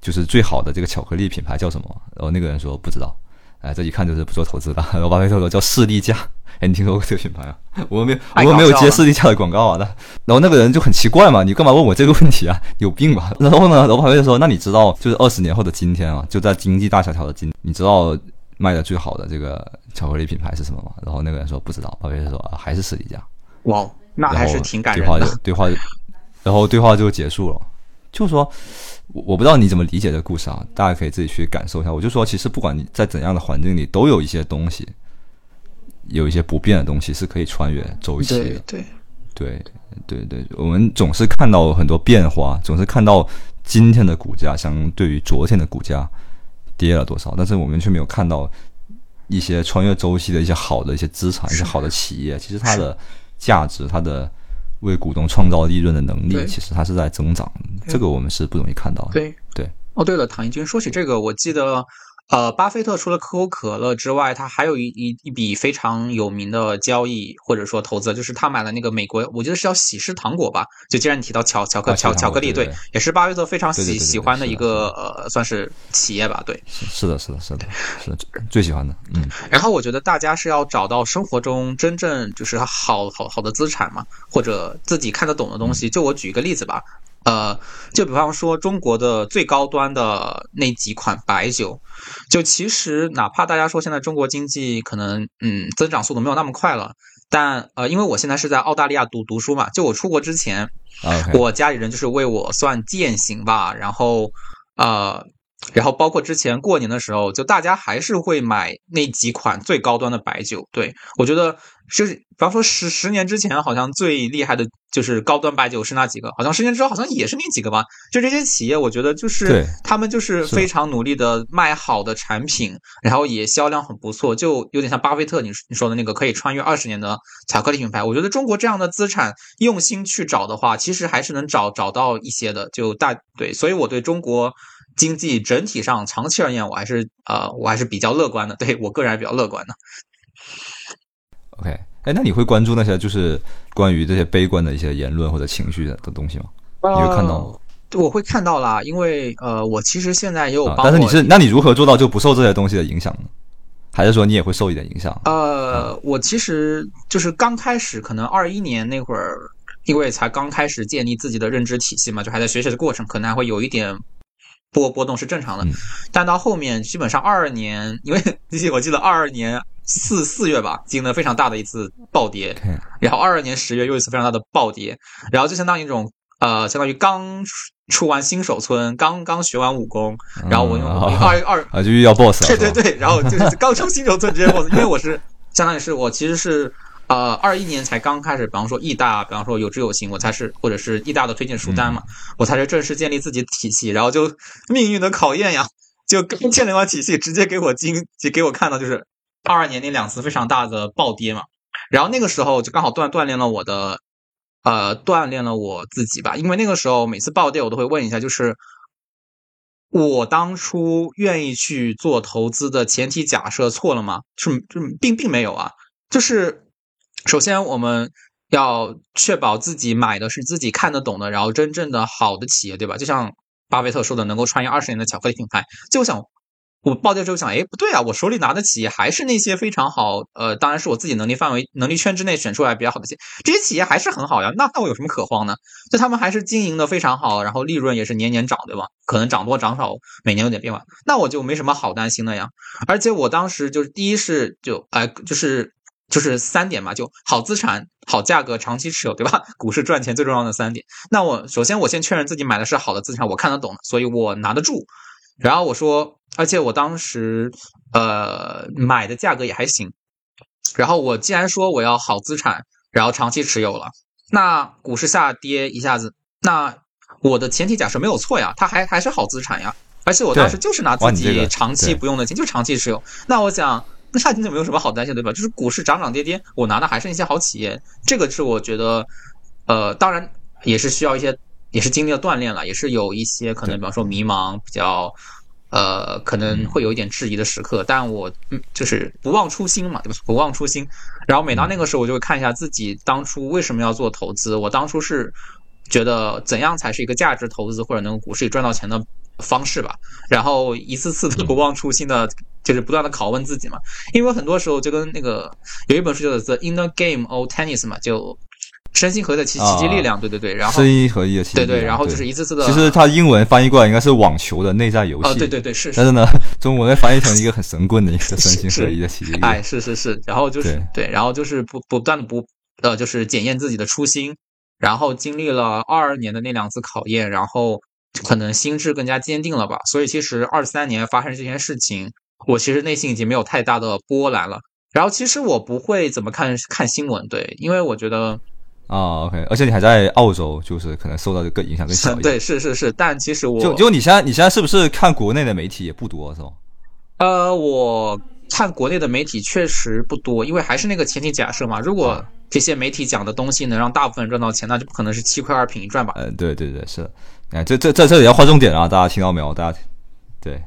就是最好的这个巧克力品牌叫什么？然后那个人说不知道，哎，这一看就是不做投资的。然后巴菲特说叫士力架，哎，你听说过这个品牌啊？我们没有我没有接士力架的广告啊。那然后那个人就很奇怪嘛，你干嘛问我这个问题啊？有病吧？然后呢，然后巴菲特说，那你知道就是二十年后的今天啊，就在经济大萧条的今，你知道卖的最好的这个巧克力品牌是什么吗？然后那个人说不知道，巴菲特说、啊、还是士力架。哇哦，那还是挺感对话就人的。对话就，然后对话就结束了。就说，我我不知道你怎么理解这个故事啊，大家可以自己去感受一下。我就说，其实不管你在怎样的环境里，都有一些东西，有一些不变的东西是可以穿越周期的。对对，对对对，我们总是看到很多变化，总是看到今天的股价相对于昨天的股价跌了多少，但是我们却没有看到一些穿越周期的一些好的一些资产、一些好的企业，其实它的价值、它的为股东创造利润的能力，其实它是在增长，这个我们是不容易看到的。对对。哦，对了，唐一军说起这个，我记得，呃，巴菲特除了可口可乐之外，他还有一一一笔非常有名的交易或者说投资，就是他买了那个美国，我觉得是叫喜事糖果吧。就既然你提到巧巧克巧巧克力，对对也是巴菲特非常喜喜欢的一个呃，算是企业吧，对。是是的，是的，是的，是的，最喜欢的，嗯，然后我觉得大家是要找到生活中真正就是好好好的资产嘛，或者自己看得懂的东西。就我举一个例子吧，呃，就比方说中国的最高端的那几款白酒，就其实哪怕大家说现在中国经济可能嗯增长速度没有那么快了，但呃，因为我现在是在澳大利亚读读书嘛，就我出国之前，我家里人就是为我算践行吧，然后呃，然后包括之前过年的时候，就大家还是会买那几款最高端的白酒。对我觉得就是，比方说十十年之前，好像最厉害的就是高端白酒是那几个，好像十年之后好像也是那几个吧。就这些企业，我觉得就是他们就是是非常努力的卖好的产品，然后也销量很不错，就有点像巴菲特你你说的那个可以穿越二十年的巧克力品牌。我觉得中国这样的资产用心去找的话，其实还是能找找到一些的。就大对，所以我对中国经济整体上长期而言，我还是呃我还是比较乐观的。对我个人还是比较乐观的。OK，哎，那你会关注那些就是关于这些悲观的一些言论或者情绪的的东西吗？你会看到吗？呃我会看到啦，因为呃，我其实现在也有啊帮我、，但是你是，那你如何做到就不受这些东西的影响呢？还是说你也会受一点影响？呃，我其实就是刚开始，可能二一年那会儿，因为才刚开始建立自己的认知体系嘛，就还在学习的过程，可能还会有一点波波动是正常的。嗯。但到后面，基本上二二年，因为我记得二二年四四月吧，经历了非常大的一次暴跌然后二二年十月又一次非常大的暴跌，然后就相当于一种呃，相当于刚出出完新手村，刚刚学完武功，然后我用嗯二二啊，就遇到 boss 了，对对对，然后就是刚出新手村直接 boss，因为我是相当于是我其实是呃二一年才刚开始，比方说易大，比方说有知有行，我才是或者是易大的推荐书单嘛，我才是正式建立自己的体系，然后就 命运的考验呀，就刚建立完体系，直接给我经就给我看到就是二二年那两次非常大的暴跌嘛，然后那个时候就刚好锻锻炼了我的。呃，锻炼了我自己吧，因为那个时候每次暴跌，我都会问一下，就是我当初愿意去做投资的前提假设错了吗？是，就并并没有啊。就是首先我们要确保自己买的是自己看得懂的，然后真正的好的企业，对吧？就像巴菲特说的，能够穿越二十年的巧克力品牌。就想，我报价之后想，哎，不对啊，我手里拿的企业还是那些非常好，呃，当然是我自己能力范围、能力圈之内选出来比较好的企业，这些企业还是很好呀。那那我有什么可慌呢？就他们还是经营的非常好，然后利润也是年年涨，对吧？可能涨多涨少，每年有点变化，那我就没什么好担心的呀。而且我当时就是第一是就哎就是。就是三点嘛，就好资产、好价格、长期持有，对吧？股市赚钱最重要的三点。那我首先我先确认自己买的是好的资产，我看得懂，所以我拿得住。然后我说，而且我当时呃买的价格也还行。然后我既然说我要好资产，然后长期持有了，那股市下跌一下子，那我的前提假设没有错呀，它还还是好资产呀。而且我当时就是拿自己长期不用的钱，就长期持有。那我想。那下就没有什么好担心，对吧？就是股市涨涨跌跌，我拿的还是那些好企业。这个是我觉得，呃，当然也是需要一些，也是经历了锻炼了，也是有一些可能，比方说迷茫，比较，呃，可能会有一点质疑的时刻。但我嗯，就是不忘初心嘛，对吧？不忘初心。然后每到那个时候，我就会看一下自己当初为什么要做投资。我当初是觉得怎样才是一个价值投资，或者能股市里赚到钱的。方式吧，然后一次次的不忘初心的，就是不断的拷问自己嘛。因为很多时候就跟那个有一本书叫做《The Inner Game of Tennis》嘛，就身心合一的奇奇迹力量，对对对。然后身心合一的奇迹。对对，然后就是一次次的。其实它英文翻译过来应该是网球的内在游戏。啊，对对对，是。但是呢，中文翻译成一个很神棍的一个身心合一的 奇迹力量。哎，是是是，然后就是对，然后就是不不断的不呃，就是检验自己的初心，然后经历了二二年的那两次考验，然后。可能心智更加坚定了吧，所以其实二三年发生这件事情，我其实内心已经没有太大的波澜了。然后其实我不会怎么看看新闻，对，因为我觉得啊，OK，而且你还在澳洲，就是可能受到的更影响更小一 点。对，是是是，但其实我就就你现在你现在是不是看国内的媒体也不多是吧？呃，我看国内的媒体确实不多，因为还是那个前提假设嘛，如果这些媒体讲的东西能让大部分人赚到钱，那就不可能是七块二品一赚吧？嗯，对对对，是。哎，这这这这里要划重点啊！大家听到没有？大家对，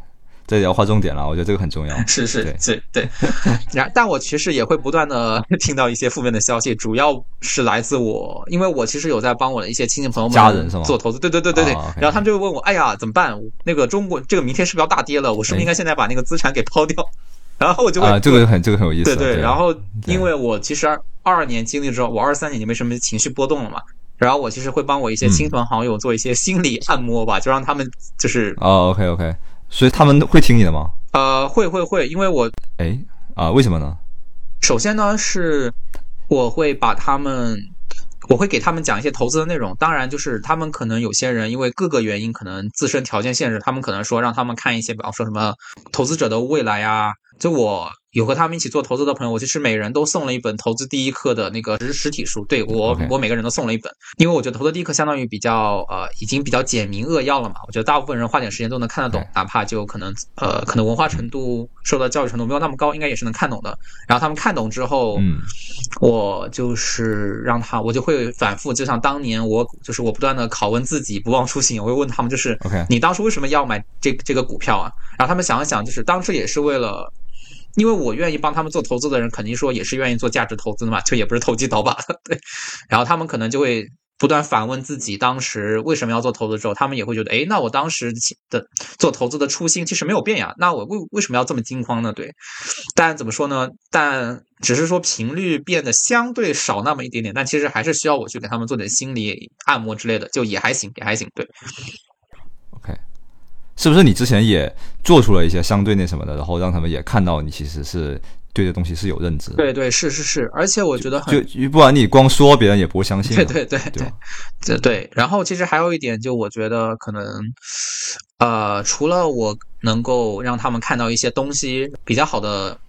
这里要划重点了。我觉得这个很重要。是是对，对。然，但我其实也会不断的 听到一些负面的消息，主要是来自我，因为我其实有在帮我的一些亲戚朋友们、家人是吗？做投资。对对对对对。然后他们就会问我：“哎呀，怎么办？那个中国这个明天是不是要大跌了？我是不是应该现在把那个资产给抛掉？” 然后我就会啊，这个很这个很有意思。对对。然后，因为我其实二二年经历之后，我二三年就没什么情绪波动了嘛。然后我其实会帮我一些亲朋好友做一些心理按摩吧，就让他们就是哦，OK OK，所以他们会听你的吗？呃，会会会，因为我哎啊，为什么呢？首先呢是我会把他们，我会给他们讲一些投资的内容。当然，就是他们可能有些人因为各个原因，可能自身条件限制，他们可能说让他们看一些，比方说什么投资者的未来啊。就我有和他们一起做投资的朋友，我其实每人都送了一本《投资第一课》的那个实实体书。对我，我每个人都送了一本，因为我觉得《投资第一课》相当于比较呃，已经比较简明扼要了嘛。我觉得大部分人花点时间都能看得懂，哪怕就可能呃，可能文化程度、受到教育程度没有那么高，应该也是能看懂的。然后他们看懂之后，嗯，我就是让他，我就会反复，就像当年我就是我不断的拷问自己，不忘初心。我会问他们，就是你当初为什么要买这这个股票啊？然后他们想一想，就是当时也是为了。因为我愿意帮他们做投资的人，肯定说也是愿意做价值投资的嘛，就也不是投机倒把的，对。然后他们可能就会不断反问自己，当时为什么要做投资？之后他们也会觉得，哎，那我当时的做投资的初心其实没有变呀，那我为为什么要这么惊慌呢？对。但怎么说呢？但只是说频率变得相对少那么一点点，但其实还是需要我去给他们做点心理按摩之类的，就也还行，也还行，对。是不是你之前也做出了一些相对那什么的，然后让他们也看到你其实是对这东西是有认知？对对，是是是，而且我觉得很就不然你光说别人也不会相信。对对对对，这对。然后其实还有一点，就我觉得可能，呃，除了我能够让他们看到一些东西比较好的，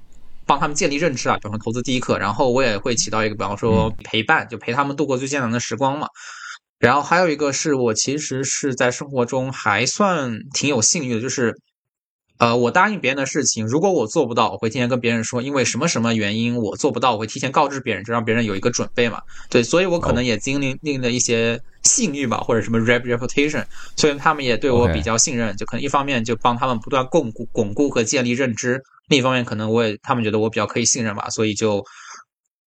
帮他们建立认知啊，比方说投资第一课，然后我也会起到一个，比方说陪伴，就陪他们度过最艰难的时光嘛。然后还有一个是我其实是在生活中还算挺有信誉的，就是，呃，我答应别人的事情，如果我做不到，我会提前跟别人说，因为什么什么原因我做不到，我会提前告知别人，就让别人有一个准备嘛。对，所以我可能也经历历了一些信誉吧，或者什么 reputation，所以他们也对我比较信任，就可能一方面就帮他们不断巩固巩固和建立认知，另一方面可能我也他们觉得我比较可以信任吧，所以就。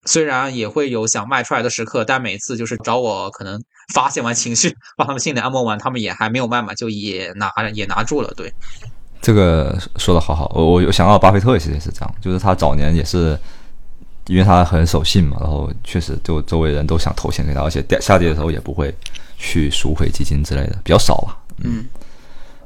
虽然也会有想卖出来的时刻，但每次就是找我，可能发泄完情绪，帮他们心理按摩完，他们也还没有卖嘛，就也拿也拿住了。对，这个说的好好，我我想到巴菲特其实也是这样，就是他早年也是，因为他很守信嘛，然后确实就周围人都想投钱给他，而且跌下跌的时候也不会去赎回基金之类的，比较少吧。嗯，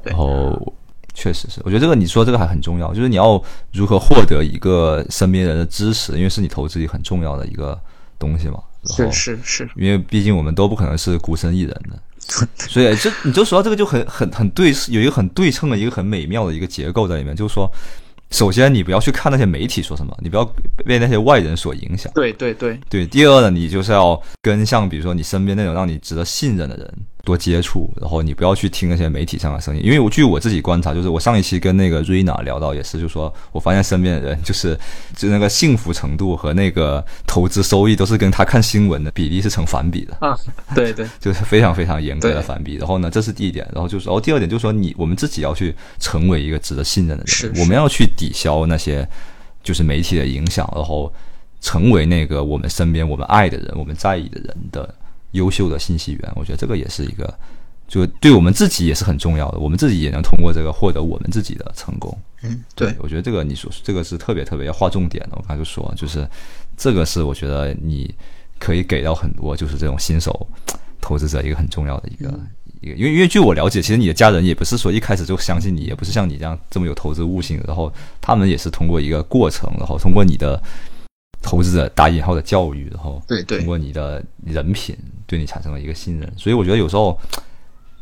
对然后确实是，我觉得这个你说这个还很重要，就是你要如何获得一个身边人的支持，因为是你投资里很重要的一个东西嘛。是是是，因为毕竟我们都不可能是孤身一人的，所以这你就说到这个就很很很对，有一个很对称的一个很美妙的一个结构在里面，就是说，首先你不要去看那些媒体说什么，你不要被那些外人所影响。对对对，对，第二呢，你就是要跟像比如说你身边那种让你值得信任的人多接触，然后你不要去听那些媒体上的声音，因为我据我自己观察，就是我上一期跟那个瑞娜聊到也是，就说我发现身边的人就是就那个幸福程度和那个投资收益都是跟他看新闻的比例是成反比的。啊，对对，就是非常非常严格的反比。然后呢，这是第一点。然后就是，然后第二点就是说你，我们自己要去成为一个值得信任的人，是是我们要去抵消那些就是媒体的影响，然后成为那个我们身边我们爱的人、我们在意的人的优秀的信息源。我觉得这个也是一个，就对我们自己也是很重要的。我们自己也能通过这个获得我们自己的成功。嗯对，我觉得这个你说这个是特别特别要划重点的。我刚才就说，就是这个是我觉得你可以给到很多就是这种新手投资者一个很重要的一个、一个，因为因为据我了解，其实你的家人也不是说一开始就相信你，也不是像你这样这么有投资悟性，然后他们也是通过一个过程，然后通过你的投资者打引号的教育，然后对对通过你的人品对你产生了一个信任，所以我觉得有时候。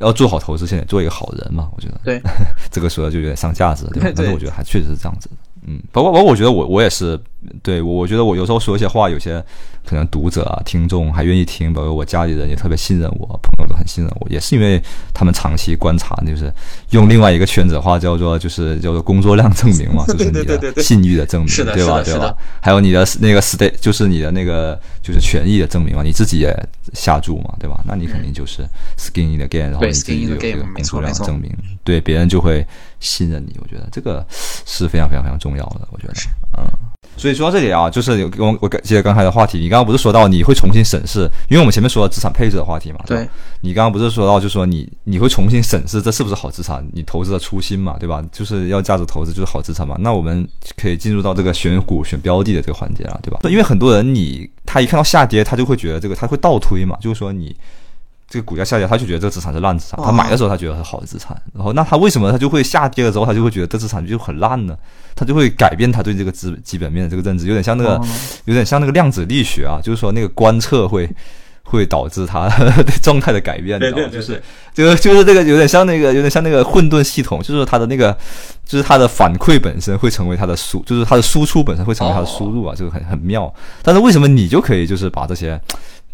要做好投资，先得做一个好人嘛。我觉得，对，这个说的就有点上价值，对吧？对但是我觉得还确实是这样子的。嗯，包括包括，我觉得我我也是，对我我觉得我有时候说一些话，有些可能读者啊、听众还愿意听，包括我家里人也特别信任我，朋友都很信任我，也是因为他们长期观察，就是用另外一个圈子话叫做就是叫做工作量证明嘛，就是你的信誉的证明，对吧？对吧？还有你的那个 stay，就是你的那个就是权益的证明嘛，你自己也下注嘛，对吧？那你肯定就是 skin in the game，然后你自己就有这个工作量证明，对别人就会信任你。我觉得这个是非常非常非常重要的，我觉得，嗯。所以说到这里啊，就是有我我接着刚才的话题，你刚刚不是说到你会重新审视，因为我们前面说了资产配置的话题嘛，对你刚刚不是说到，就说你你会重新审视这是不是好资产，你投资的初心嘛，对吧？就是要价值投资就是好资产嘛。那我们可以进入到这个选股选标的的这个环节了，对吧？因为很多人你他一看到下跌，他就会觉得这个他会倒推嘛，就是说你这个股价下跌，他就觉得这个资产是烂资产。他买的时候他觉得是好的资产，然后那他为什么他就会下跌了之后，他就会觉得这资产就很烂呢？他就会改变他对这个资基本面的这个认知，有点像那个、哦有点像那个量子力学啊，就是说那个观测会 会导致它对 状态的改变，你知道吗？就是就是就是这个有点像那个有点像那个混沌系统，就是它的那个就是它的反馈本身会成为它的输，就是它的输出本身会成为它的输入啊，这个很很妙。但是为什么你就可以就是把这些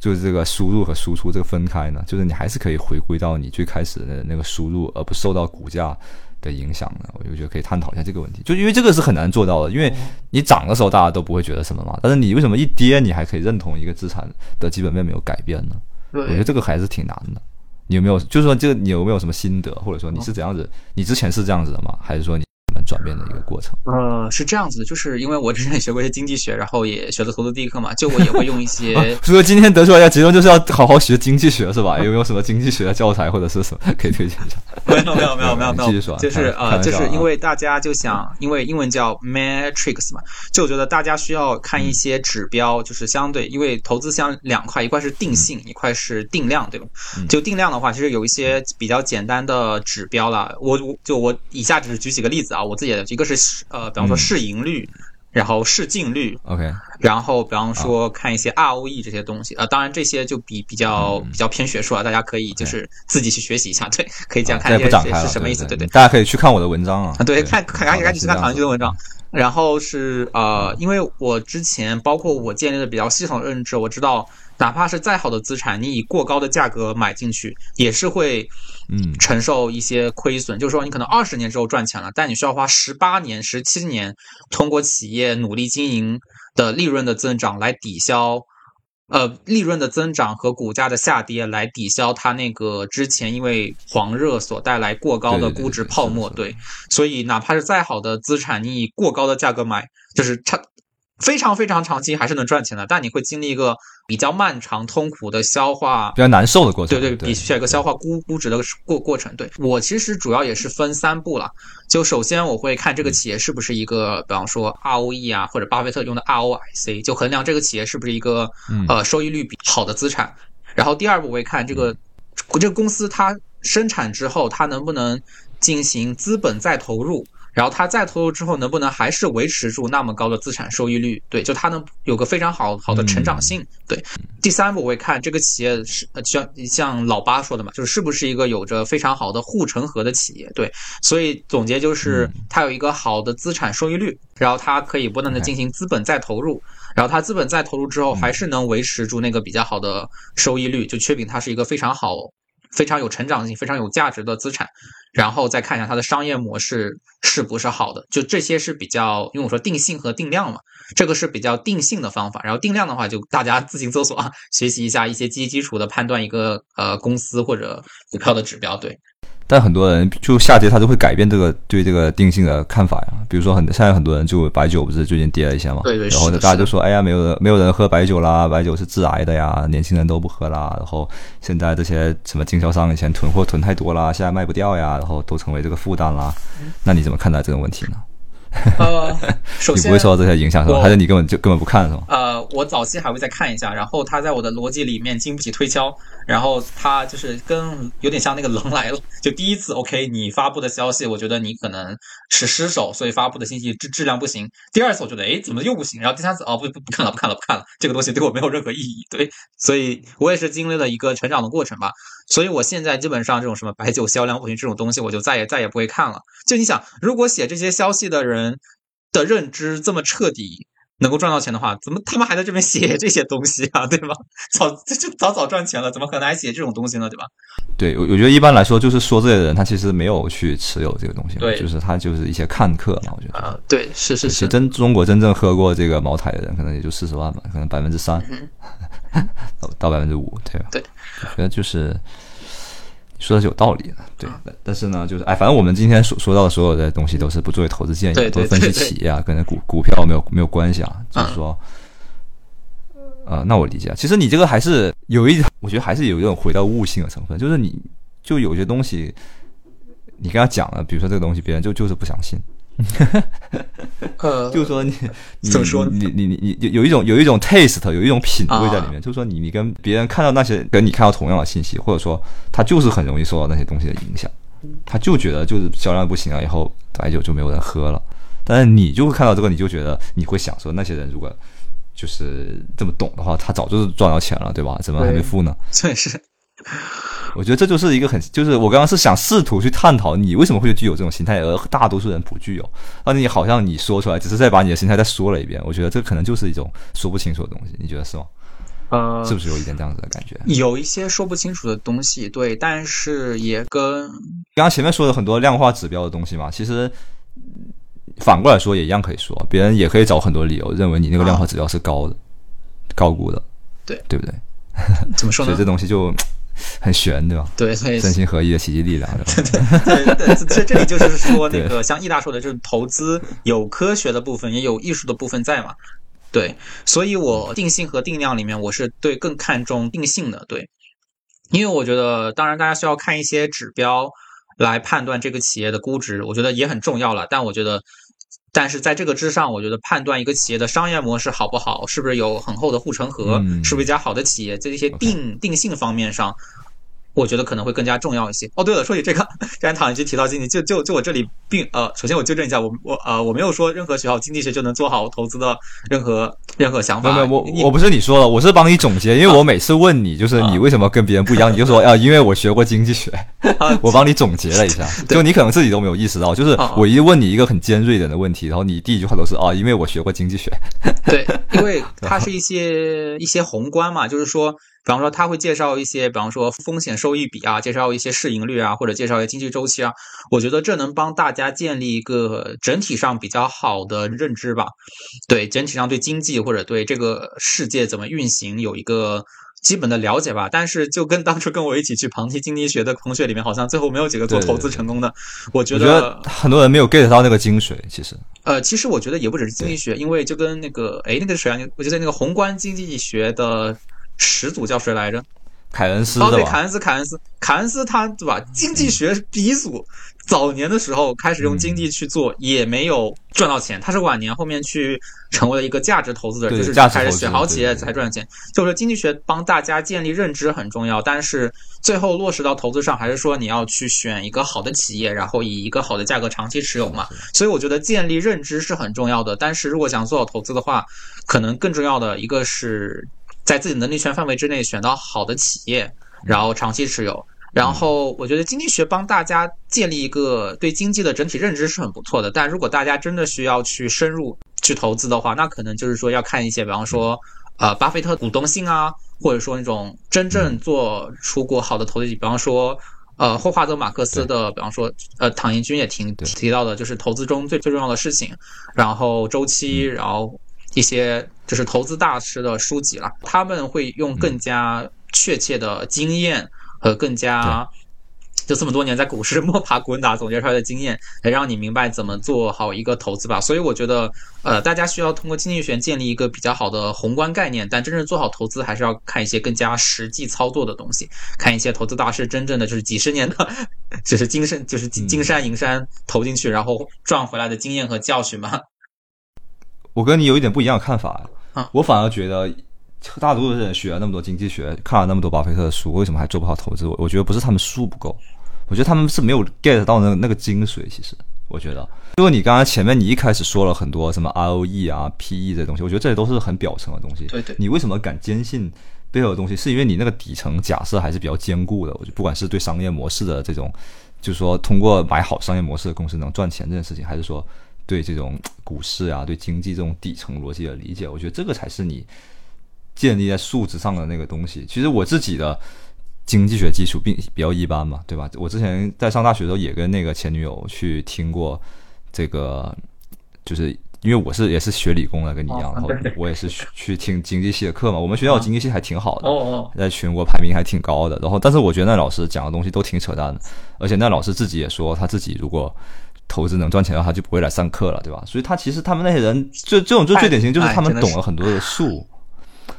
就是这个输入和输出这个分开呢？就是你还是可以回归到你最开始的那个输入，而不受到股价的影响呢？我就觉得可以探讨一下这个问题，就因为这个是很难做到的，因为你涨的时候大家都不会觉得什么嘛，但是你为什么一跌你还可以认同一个资产的基本面没有改变呢？我觉得，这个还是挺难的。你有没有，就是说，这个你有没有什么心得，或者说你是怎样子？你之前是这样子的吗？还是说你转变的一个过程？呃，是这样子的，就是因为我之前也学过一些经济学，然后也学了投资第一课嘛，就我也会用一些 所以今天得出来的结论就是要好好学经济学，是吧？有没有什么经济学的教材或者是什么可以推荐一下？没有没有没有没有没有，继续说就是呃，就是因为大家就想，因为英文叫 matrix 嘛，就我觉得大家需要看一些指标，就是相对，因为投资像两块，一块是定性，一块是定量，对吧？嗯就定量的话，其实有一些比较简单的指标啦，我我就我以下只是举几个例子啊，我自己的一个是市呃，比方说嗯市盈率。然后市净率，OK，然后比方啊说看一些 ROE 这些东西，呃，当然这些就比比较嗯比较偏学术啊，大家可以就是自己去学习一下，对，可以这样看这一些是什么意思，对对。大家可以去看我的文章啊。啊，对，看看赶紧赶紧去看唐人剧剧的文章。然后是呃，因为我之前包括我建立的比较系统的认知，我知道哪怕是再好的资产，你以过高的价格买进去，也是会嗯承受一些亏损。就是说，你可能二十年之后赚钱了，但你需要花十八年、十七年，通过企业努力经营的利润的增长来抵消。呃，利润的增长和股价的下跌来抵消它那个之前因为黄热所带来过高的估值泡沫，是对，所以哪怕是再好的资产，你以过高的价格买，就是它非常非常长期还是能赚钱的，但你会经历一个比较漫长、痛苦的消化比较难受的过程。对对，必须要一个消化估估值的过过程。对我其实主要也是分三步了，就首先我会看这个企业是不是一个，比方说 ROE 啊，或者巴菲特用的 ROIC，就衡量这个企业是不是一个呃收益率比好的资产。然后第二步我会看这个这个公司它生产之后，它能不能进行资本再投入。然后它再投入之后，能不能还是维持住那么高的资产收益率？对，就它能有个非常好好的成长性。对，第三步我会看这个企业是像像老八说的嘛，就是是不是一个有着非常好的护城河的企业？对，所以总结就是它有一个好的资产收益率，然后它可以不断的进行资本再投入，然后它资本再投入之后还是能维持住那个比较好的收益率，就确定它是一个非常好。非常有成长性、非常有价值的资产，然后再看一下它的商业模式是不是好的。就这些是比较，因为我说定性和定量嘛，这个是比较定性的方法。然后定量的话，就大家自行搜索啊，学习一下一些基基础的判断一个呃公司或者股票的指标。对。但很多人就下跌，他就会改变这个对这个定性的看法呀。比如说，很现在很多人就白酒不是最近跌了一些嘛，对对，然后大家就说，哎呀，没有人没有人喝白酒啦，白酒是致癌的呀，年轻人都不喝啦。然后现在这些什么经销商以前囤货囤太多啦，现在卖不掉呀，然后都成为这个负担啦。那你怎么看待这个问题呢？呃，首先你不会受到这些影响是吧？还是你根本就根本不看是吧？呃，我早期还会再看一下，然后他在我的逻辑里面经不起推敲，然后他就是跟有点像那个狼来了，就第一次 OK，你发布的消息，我觉得你可能是失手，所以发布的信息质质量不行。第二次我觉得，哎，怎么又不行？然后第三次，哦，不不不看了，不看了，不看了，这个东西对我没有任何意义。对，所以我也是经历了一个成长的过程吧。所以我现在基本上这种什么白酒销量不行这种东西，我就再也再也不会看了。就你想，如果写这些消息的人的认知这么彻底，能够赚到钱的话，怎么他们还在这边写这些东西啊？对吧？早就早早赚钱了，怎么可能还写这种东西呢？对吧？对，我我觉得一般来说，就是说这些人他其实没有去持有这个东西，对，就是他就是一些看客嘛。我觉得啊，对，是是是，真中国真正喝过这个茅台的人，可能也就四十万吧，可能百分之三 到百分之五，对吧？对，我觉得就是你。说的是有道理的，对，但是呢，就是哎，反正我们今天所说到的所有的东西都是不作为投资建议，都分析企业啊，跟股股票没有没有关系啊，就是说，呃，那我理解，其实你这个还是有一，我觉得还是有一种回到悟性的成分，就是你就有些东西，你跟他讲了，比如说这个东西，别人就就是不相信。呃，就是说你 怎么说？你你你你有有一种有一种 taste，有一种品味在里面。就是说你你跟别人看到那些跟你看到同样的信息，或者说他就是很容易受到那些东西的影响，他就觉得就是销量不行了，以后白酒就没有人喝了。但是你就会看到这个，你就觉得你会想说，那些人如果就是这么懂的话，他早就是赚到钱了，对吧？怎么还没付呢？确实。我觉得这就是一个很，就是我刚刚是想试图去探讨你为什么会具有这种心态，而大多数人不具有。那你好像你说出来，只是再把你的心态再说了一遍。我觉得这可能就是一种说不清楚的东西，你觉得是吗？呃，是不是有一点这样子的感觉？有一些说不清楚的东西，对，但是也跟刚刚前面说的很多量化指标的东西嘛，其实反过来说也一样可以说，别人也可以找很多理由认为你那个量化指标是高的、高估的，对对不对？怎么说呢？所以这东西就。很悬，对吧？对，所以三心合一的奇迹力量，对对 对。这这里就是说，那个像易大说的，就是投资有科学的部分，也有艺术的部分在嘛。对，所以我定性和定量里面，我是对更看重定性的。对，因为我觉得，当然大家需要看一些指标来判断这个企业的估值，我觉得也很重要了。但我觉得。但是在这个之上，我觉得判断一个企业的商业模式好不好，是不是有很厚的护城河，是不是一家好的企业，在这些定定性方面上。我觉得可能会更加重要一些。哦，对了，说起这个，刚才唐一直提到经济，就就就我这里并呃，首先我纠正一下，我我呃，我没有说任何学好经济学就能做好投资的任何任何想法。没有，我我不是你说的，我是帮你总结，因为我每次问你，就是你为什么跟别人不一样，你就说啊，因为我学过经济学。我帮你总结了一下，就你可能自己都没有意识到，就是我一问你一个很尖锐的问题，然后你第一句话都是啊，因为我学过经济学。对，因为 它是一些一些宏观嘛，就是说。比方说他会介绍一些，比方说风险收益比啊，介绍一些市盈率啊，或者介绍一些经济周期啊，我觉得这能帮大家建立一个整体上比较好的认知吧。对整体上对经济或者对这个世界怎么运行有一个。基本的了解吧，但是就跟当初跟我一起去旁听经济学的同学里面，好像最后没有几个做投资成功的。我觉得很多人没有 get 到那个精髓，其实。呃，其实我觉得也不只是经济学，因为就跟那个，哎，那个谁啊？我觉得那个宏观经济学的始祖叫谁来着？凯恩斯哦，对，凯恩斯，凯恩斯，凯恩斯他对吧？经济学鼻祖，早年的时候开始用经济去做，也没有赚到钱。他是晚年后面去成为了一个价值投资者，就是开始选好企业才赚钱。就是经济学帮大家建立认知很重要，但是最后落实到投资上，还是说你要去选一个好的企业，然后以一个好的价格长期持有嘛。所以我觉得建立认知是很重要的，但是如果想做好投资的话，可能更重要的一个是。在自己能力圈范围之内选到好的企业，然后长期持有。然后我觉得经济学帮大家建立一个对经济的整体认知是很不错的。但如果大家真的需要去深入去投资的话，那可能就是说要看一些，比方说呃巴菲特股东性啊，或者说那种真正做出过好的投资，比方说呃霍华德马克思的，比方说呃唐寅军也提提到的，就是投资中最最重要的事情，然后周期，然后。一些就是投资大师的书籍了，他们会用更加确切的经验和更加 就这么多年在股市 摸爬滚打总结出来的经验，来让你明白怎么做好一个投资吧。所以我觉得，呃，大家需要通过经济学建立一个比较好的宏观概念，但真正做好投资，还是要看一些更加实际操作的东西，看一些投资大师真正的就是几十年的，就是金山就是金山银山投进去然后赚回来的经验和教训嘛。我跟你有一点不一样的看法啊，我反而觉得大多数人学了那么多经济学，看了那么多巴菲特的书，为什么还做不好投资？我我觉得不是他们书不够，我觉得他们是没有 get 到那那个精髓。其实我觉得，因为你刚刚前面你一开始说了很多什么 ROE 啊、PE 这些东西，我觉得这些都是很表层的东西。对对，你为什么敢坚信背后的东西？是因为你那个底层假设还是比较坚固的。我觉得不管是对商业模式的这种，就是说通过买好商业模式的公司能赚钱这件事情，还是说。对这种股市啊，对经济这种底层逻辑的理解，我觉得这个才是你建立在数字上的那个东西。其实我自己的经济学基础并比较一般嘛，对吧？我之前在上大学的时候也跟那个前女友去听过这个，就是因为我是也是学理工的，跟你一样，然后我也是去听经济系的课嘛。我们学校经济系还挺好的，在全国排名还挺高的。然后，但是我觉得那老师讲的东西都挺扯淡的，而且那老师自己也说他自己如果。投资能赚钱的话，他就不会来上课了，对吧？所以他其实他们那些人，就这种就最典型，就是他们懂了很多的术，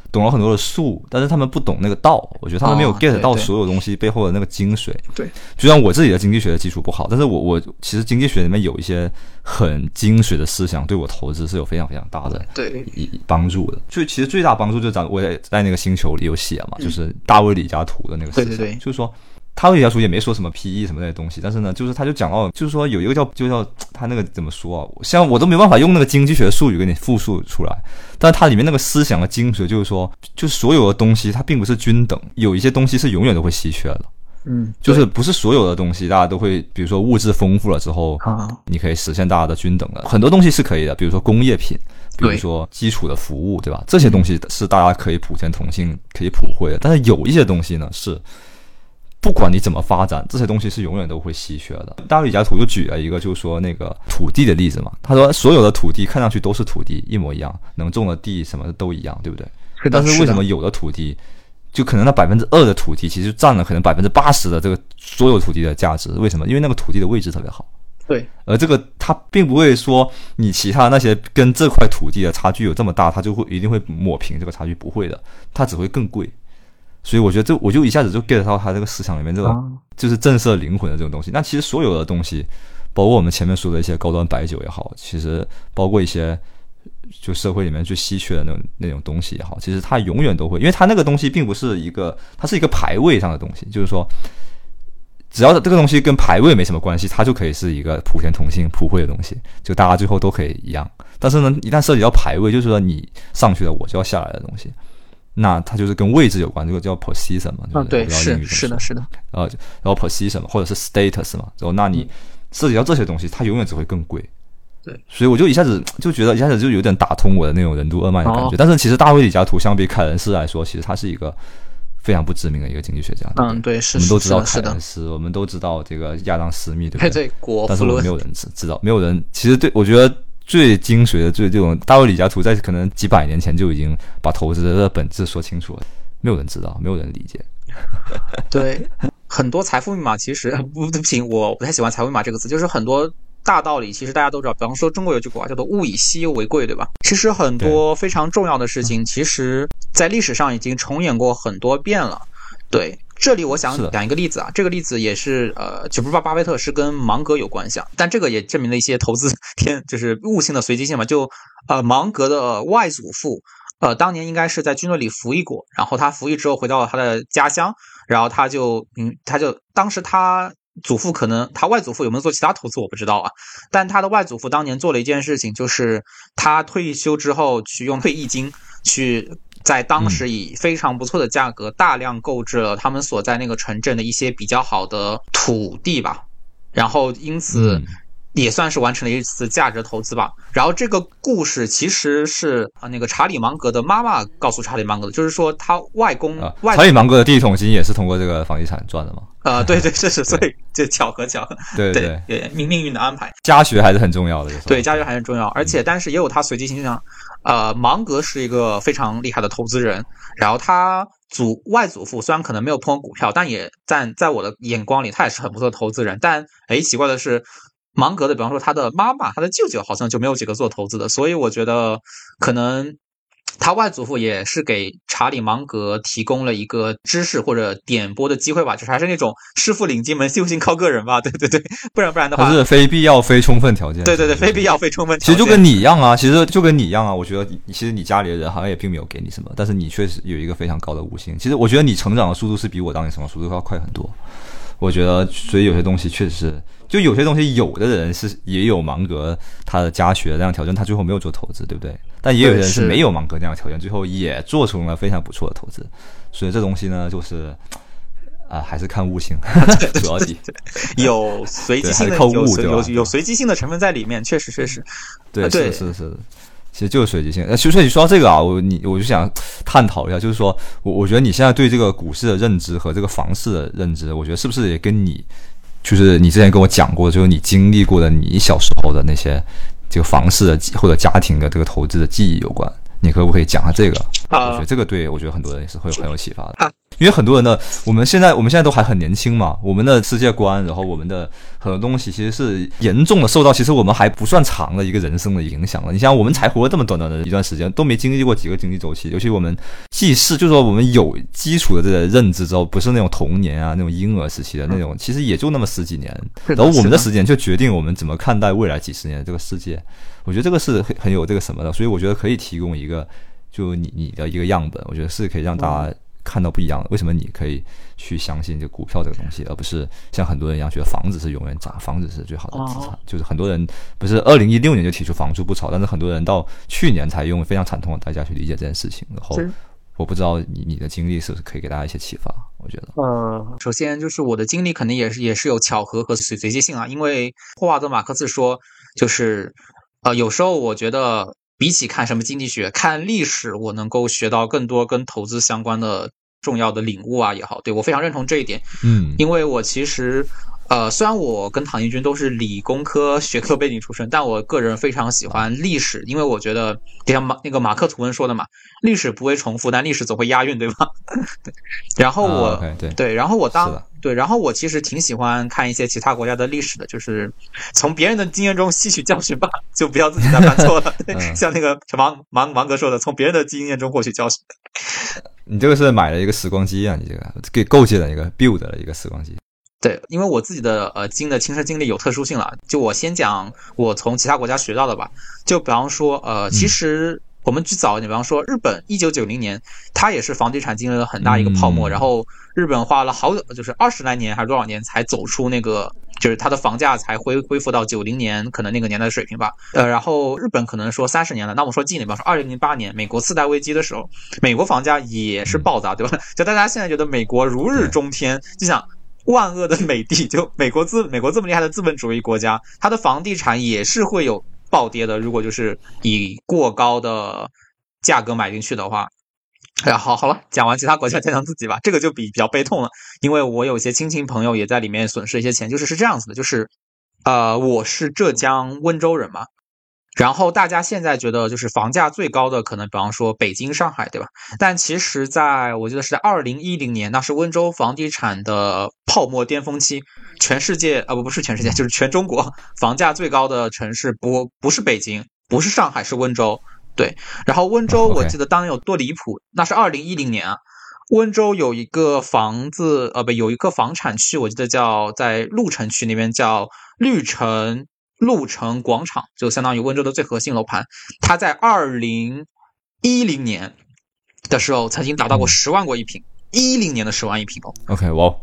懂了很多的术，但是他们不懂那个道。我觉得他们没有 get 到所有东西背后的那个精髓。对，就像我自己的经济学的基础不好，但是我我其实经济学里面有一些很精髓的思想，对我投资是有非常非常大的对帮助的。就其实最大帮助就是咱我也在那个星球里有写嘛，就是大卫李嘉图的那个思想，就是说。他那条书也没说什么 P E 什么那些东西，但是呢，就是他就讲到，就是说有一个叫就叫他那个怎么说啊？像我都没办法用那个经济学术语给你复述出来，但是它里面那个思想的精髓就是说，就所有的东西它并不是均等，有一些东西是永远都会稀缺的。嗯，就是不是所有的东西大家都会，比如说物质丰富了之后，你可以实现大家的均等的。很多东西是可以的，比如说工业品，比如说基础的服务，对吧？这些东西是大家可以普天同庆、可以普惠的。但是有一些东西呢是。不管你怎么发展，这些东西是永远都会稀缺的。大卫李嘉图就举了一个，就是说那个土地的例子嘛。他说，所有的土地看上去都是土地，一模一样，能种的地什么的都一样，对不对？但是为什么有的土地，就可能那百分之二的土地，其实占了可能百分之八十的这个所有土地的价值？为什么？因为那个土地的位置特别好。对。而这个它并不会说你其他那些跟这块土地的差距有这么大，它就会一定会抹平这个差距，不会的，它只会更贵。所以我觉得这我就一下子就 get 到他这个思想里面这种就是震慑灵魂的这种东西。那其实所有的东西，包括我们前面说的一些高端白酒也好，其实包括一些就社会里面最稀缺的那种那种东西也好，其实它永远都会，因为它那个东西并不是一个，它是一个排位上的东西，就是说，只要这个东西跟排位没什么关系，它就可以是一个普天同庆、普惠的东西，就大家最后都可以一样。但是呢，一旦涉及到排位，就是说你上去了，我就要下来的东西。那它就是跟位置有关，这个叫 position 嘛，嗯，对，是是的，是的，呃，然后 position 或者是 status 嘛，然后那你涉及到这些东西，它永远只会更贵，对，所以我就一下子就觉得一下子就有点打通我的那种任督二脉的感觉。但是其实大卫李嘉图相比凯恩斯来说，其实他是一个非常不知名的一个经济学家。对不对？嗯，对，是我们都知道，凯恩斯，我们都知道这个亚当斯密，对不对？对，国但是我们没有人知知道，没有人。其实对我觉得最精髓的、最这种大卫李嘉图在可能几百年前就已经把投资的本质说清楚了，没有人知道，没有人理解。对，很多财富密码其实不对不行，我不太喜欢财富密码这个词，就是很多大道理其实大家都知道。比方说中国有句古话叫做“物以稀为贵”，对吧？其实很多非常重要的事情，其实在历史上已经重演过很多遍了。对，这里我想讲一个例子啊，这个例子也是呃，就不是巴巴菲特是跟芒格有关系啊，但这个也证明了一些投资天就是悟性的随机性嘛。就呃，芒格的外祖父。呃，当年应该是在军队里服役过，然后他服役之后回到了他的家乡，然后他就，嗯，他就当时他祖父可能他外祖父有没有做其他投资我不知道啊，但他的外祖父当年做了一件事情，就是他退休之后去用退役金去在当时以非常不错的价格大量购置了他们所在那个城镇的一些比较好的土地吧，然后因此。嗯也算是完成了一次价值投资吧。然后这个故事其实是啊，那个查理芒格的妈妈告诉查理芒格的，就是说他外公、啊，查理芒格的第一桶金也是通过这个房地产赚的嘛？呃，对对，这是 所以这巧合巧合，对对对，命命运的安排，家学还是很重要的。对家学还是重要，而且但是也有他随机性上，呃，芒格是一个非常厉害的投资人，然后他祖外祖父虽然可能没有碰股票，但也在在我的眼光里他也是很不错的投资人，但哎奇怪的是。芒格的，比方说他的妈妈、他的舅舅，好像就没有几个做投资的，所以我觉得可能他外祖父也是给查理芒格提供了一个知识或者点拨的机会吧，就是还是那种师傅领进门，修行靠个人吧，对对对，不然不然的话它，是非必要非充分条件。对对对，非必要。要非充分条件，其实就跟你一样啊，其实就跟你一样啊。我觉得你其实你家里的人好像也并没有给你什么，但是你确实有一个非常高的悟性。其实我觉得你成长的速度是比我当年成长速度要快很多。我觉得，所以有些东西确实是，就有些东西有的人是也有芒格他的家学那样条件，他最后没有做投资，对不对？但也有人是是没有芒格那样条件，最后也做出了非常不错的投资。所以这东西呢，就是啊、还是看悟性，主要底。有随机性有有有随机性的成分在里面，确实确实，对，啊对是是是，其实就是随机性。那其实你说到这个啊，我你我就想探讨一下，就是说我我觉得你现在对这个股市的认知和这个房市的认知，我觉得是不是也跟你，就是你之前跟我讲过，就是你经历过的你小时候的那些这个房市的或者家庭的这个投资的记忆有关？你可不可以讲下这个？啊我觉得这个对我觉得很多人也是会有很有启发的。啊因为很多人的，我们现在我们现在都还很年轻嘛，我们的世界观，然后我们的很多东西其实是严重的受到其实我们还不算长的一个人生的影响了。你像我们才活了这么短短的一段时间，都没经历过几个经济周期，尤其我们既是就是说我们有基础的这个认知之后，不是那种童年啊那种婴儿时期的那种，其实也就那么十几年，然后我们的时间就决定我们怎么看待未来几十年的这个世界。我觉得这个是很很有这个什么的，所以我觉得可以提供一个就你你的一个样本，我觉得是可以让大家看到不一样的。为什么你可以去相信这个股票这个东西，而不是像很多人一样觉得房子是永远涨，房子是最好的资产？哦就是很多人不是二零一六年就提出房住不炒，但是很多人到去年才用非常惨痛的代价去理解这件事情。然后我不知道你你的经历是不是可以给大家一些启发？我觉得。呃，首先就是我的经历肯定也是也是有巧合和随随机性啊，因为霍华德马克思说，就是呃，有时候我觉得比起看什么经济学，看历史，我能够学到更多跟投资相关的重要的领悟啊也好，对我非常认同这一点，嗯因为我其实。呃，虽然我跟唐一军都是理工科学科背景出身，但我个人非常喜欢历史，因为我觉得就像马那个马克吐温说的嘛，历史不会重复，但历史总会押韵，对吧？对。然后我、对对，然后我当对，然后我其实挺喜欢看一些其他国家的历史的，就是从别人的经验中吸取教训吧，就不要自己再犯错了。对，嗯像那个芒芒芒格说的，从别人的经验中获取教训。你这个是买了一个时光机啊，你这个给构建了一个 build 了一个时光机。对，因为我自己的呃经的亲身经历有特殊性了，就我先讲我从其他国家学到的吧。就比方说，呃，其实我们去早一点，比方说日本，一九九零年，它也是房地产经历了很大一个泡沫，嗯然后日本花了好就是二十来年还是多少年才走出那个。就是它的房价才恢恢复到九零年可能那个年代的水平吧，呃，然后日本可能说三十年了，那我们说近一点，比方说二零零八年美国次贷危机的时候，美国房价也是暴砸，对吧？就大家现在觉得美国如日中天，就想万恶的美帝，就美国资美国这么厉害的资本主义国家，它的房地产也是会有暴跌的。如果就是以过高的价格买进去的话，哎呀，好好了，讲完其他国家，讲讲自己吧。这个就比比较悲痛了，因为我有些亲戚朋友也在里面损失一些钱。就是是这样子的，就是，呃，我是浙江温州人嘛，然后大家现在觉得就是房价最高的可能，比方说北京、上海，对吧？但其实在我记得是在二零一零年，那是温州房地产的泡沫巅峰期，全世界啊不不是全世界，就是全中国房价最高的城市不不是北京，不是上海，是温州。对，然后温州我记得当年有多离谱，那是二零一零年啊。温州有一个房子，呃，不，有一个房产区，我记得叫在鹿城区那边叫绿城鹿城广场，就相当于温州的最核心楼盘。它在二零一零年的时候曾经达到过十万过一平，一零年的十万一平哦。OK，哇，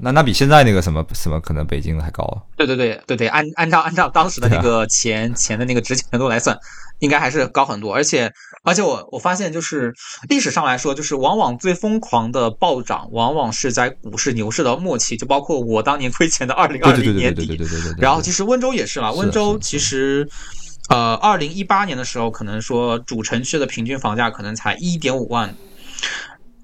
那那比现在那个什么什么可能北京的还高啊？对对对对对，按按照按照当时的那个钱、钱的那个值钱度来算，应该还是高很多。而且而且我我发现就是历史上来说，就是往往最疯狂的暴涨，往往是在股市牛市的末期，就包括我当年亏钱的二零二零年底对对对。对对对。然后其实温州也是啦，温州其实。呃，二零一八年的时候，可能说主城区的平均房价可能才一点五万，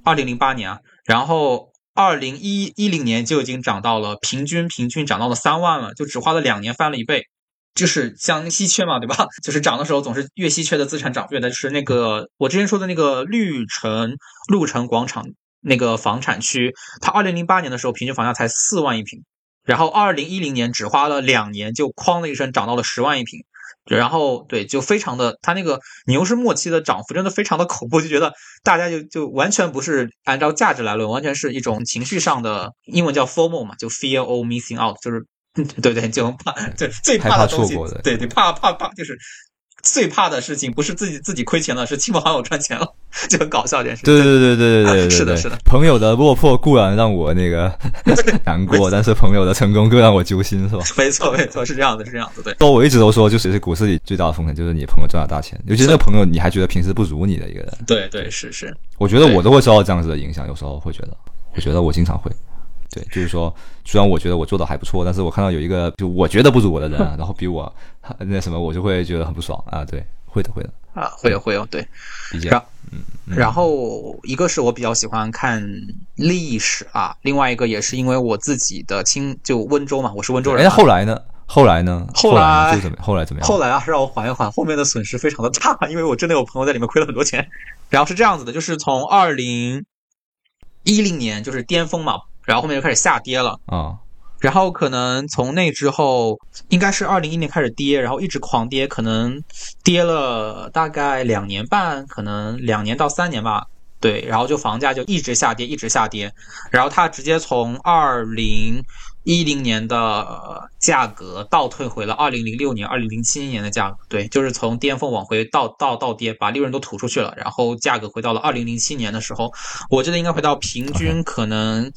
二零零八年啊，然后二零一一零年就已经涨到了平均平均涨到了三万了，就只花了两年翻了一倍。就是像稀缺嘛，对吧？就是涨的时候总是越稀缺的资产涨越的，就是那个我之前说的那个绿城绿城广场那个房产区，它二零零八年的时候平均房价才四万一平，然后二零一零年只花了两年就哐的一声涨到了十万一平。然后对，就非常的，它那个牛市末期的涨幅真的非常的恐怖，就觉得大家就就完全不是按照价值来论，完全是一种情绪上的，英文叫 formal 嘛，就 fear of missing out，就是 对对，就怕，对最怕的东西对对，怕怕怕，就是最怕的事情不是自己自己亏钱了，是亲朋好友赚钱了，就很搞笑这件事。对对对对对对是的是的。朋友的落魄固然让我那个 难过，但是朋友的成功更让我揪心，是吧？没错没错，是这样的，是这样的，对。说我一直都说，就是股市里最大的风险就是你朋友赚了大钱，尤其是那个朋友你还觉得平时不如你的一个人。对对是是，我觉得我都会受到这样子的影响，有时候会觉得，我觉得我经常会。对，就是说，虽然我觉得我做的还不错，但是我看到有一个就我觉得不如我的人啊，然后比我那什么，我就会觉得很不爽啊。对，会的，会的，啊，会有会有，对。理解。然然后一个是我比较喜欢看历史啊，另外一个也是因为我自己的亲就温州嘛，我是温州哎，人嘛。那后来呢？后来呢？后来就怎么？后来怎么样？后来啊，让我缓一缓，后面的损失非常的大，因为我真的有朋友在里面亏了很多钱。然后是这样子的，就是从二零一零年就是巅峰嘛，然后后面就开始下跌了。啊，然后可能从那之后，应该是二零一年开始跌，然后一直狂跌，可能跌了大概两年半，可能两年到三年吧。对，然后就房价就一直下跌，一直下跌，然后它直接从二零一零年的呃价格倒退回了二零零六年、二零零七年的价格。对，就是从巅峰往回倒倒倒跌，把利润都吐出去了，然后价格回到了二零零七年的时候，我记得应该回到平均可能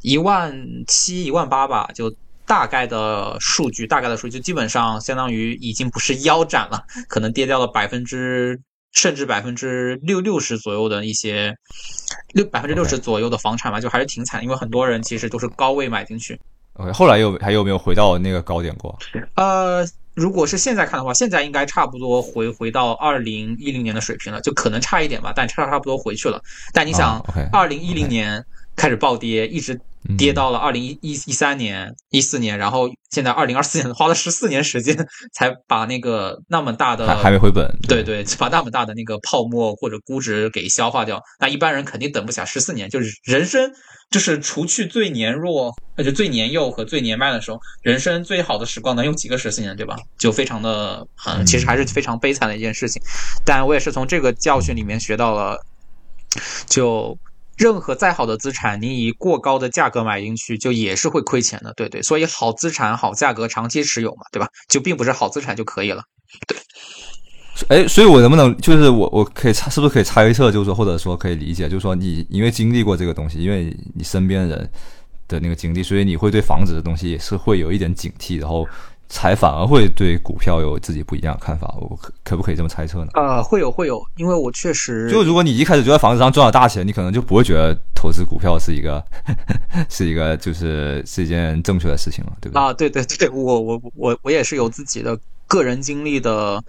一万七、一万八吧，就大概的数据，大概的数据，就基本上相当于已经不是腰斩了，可能跌掉了百分之。甚至百分之六六十左右的一些六百分之六十左右的房产吧，就还是挺惨，因为很多人其实都是高位买进去。OK，后来又还有没有回到那个高点过？呃，如果是现在看的话，现在应该差不多回回到二零一零年的水平了，就可能差一点吧，但差差不多回去了。但你想二零一零年开始暴跌，一直嗯跌到了二零一一一三年、一四年，然后现在二零二四年，花了十四年时间才把那个那么大的还还没回本。对对，把那么大的那个泡沫或者估值给消化掉，那一般人肯定等不下十四年。就是人生，就是除去最年弱，那，就最年幼和最年迈的时候，人生最好的时光能有几个十四年，对吧？就非常的，嗯，其实还是非常悲惨的一件事情。但我也是从这个教训里面学到了，就。任何再好的资产，你以过高的价格买进去，就也是会亏钱的，对对。所以好资产、好价格，长期持有嘛，对吧？就并不是好资产就可以了。对哎，所以我能不能就是我我可以猜，是不是可以猜测，就是说或者说可以理解，就是说你因为经历过这个东西，因为你身边人的那个经历，所以你会对房子的东西是会有一点警惕，然后才反而会对股票有自己不一样的看法。我可可不可以这么猜测呢？呃，会有会有，因为我确实就如果你一开始就在房子上赚了大钱，你可能就不会觉得投资股票是一个 是一个就是是一件正确的事情了，对不对？啊，对对对，我我我我也是有自己的个人经历的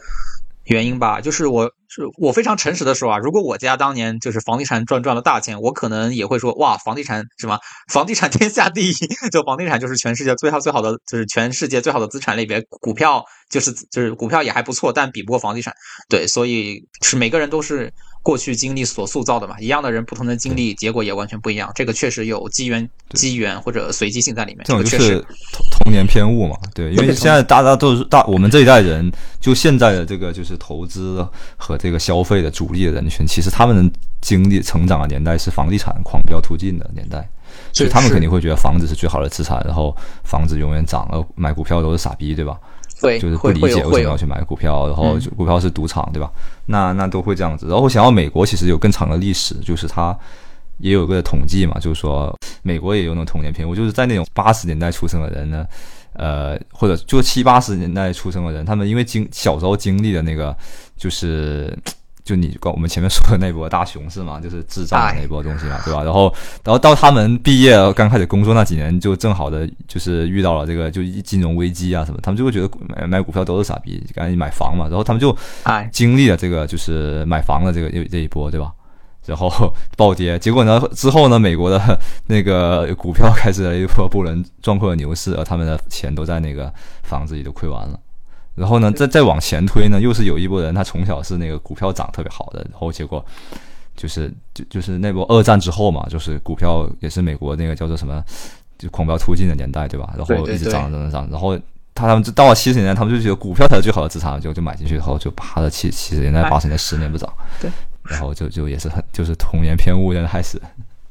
原因吧，就是我是我非常诚实的说啊，如果我家当年就是房地产赚赚了大钱，我可能也会说哇，房地产什么房地产天下第一，就房地产就是全世界最好最好的，就是全世界最好的资产类别，股票就是就是股票也还不错，但比不过房地产。对，所以是每个人都是过去经历所塑造的嘛，一样的人不同的经历，结果也完全不一样。这个确实有机缘、机缘或者随机性在里面。这种就确实是童童年偏误嘛，对，因为现在大家都是大，我们这一代人，就现在的这个就是投资和这个消费的主力的人群，其实他们经历成长的年代是房地产狂飙突进的年代，所以他们肯定会觉得房子是最好的资产，然后房子永远涨，呃，买股票都是傻逼，对吧？会就是不理解为什么要去买股票，然后股票是赌场，对吧？那那都会这样子。然后我想到美国其实有更长的历史，就是它也有个统计嘛，就是说美国也有那种童年偏我，就是在那种八十年代出生的人呢，呃，或者就七八十年代出生的人，他们因为经小时候经历的那个就是。就你刚我们前面说的那波大熊市嘛，就是智障的那波东西嘛，对吧？然后，然后到他们毕业刚开始工作那几年，就正好的就是遇到了这个就金融危机啊什么，他们就会觉得买买股票都是傻逼，赶紧买房嘛。然后他们就，经历了这个就是买房的这个这一波，对吧？然后暴跌，结果呢之后呢，美国的那个股票开始了一波不能壮阔的牛市，而他们的钱都在那个房子里都亏完了。然后呢，再再往前推呢，又是有一波人，他从小是那个股票涨特别好的，然后结果就是就就是那波二战之后嘛，就是股票也是美国那个叫做什么，就狂飙突进的年代，对吧？然后一直涨涨涨涨，然后他他们到了七十年代，他们就觉得股票才是最好的资产，就就买进去，然后就趴了七七十年代哎八十年十年不涨，对，然后就就也是很就是童年偏误的开始。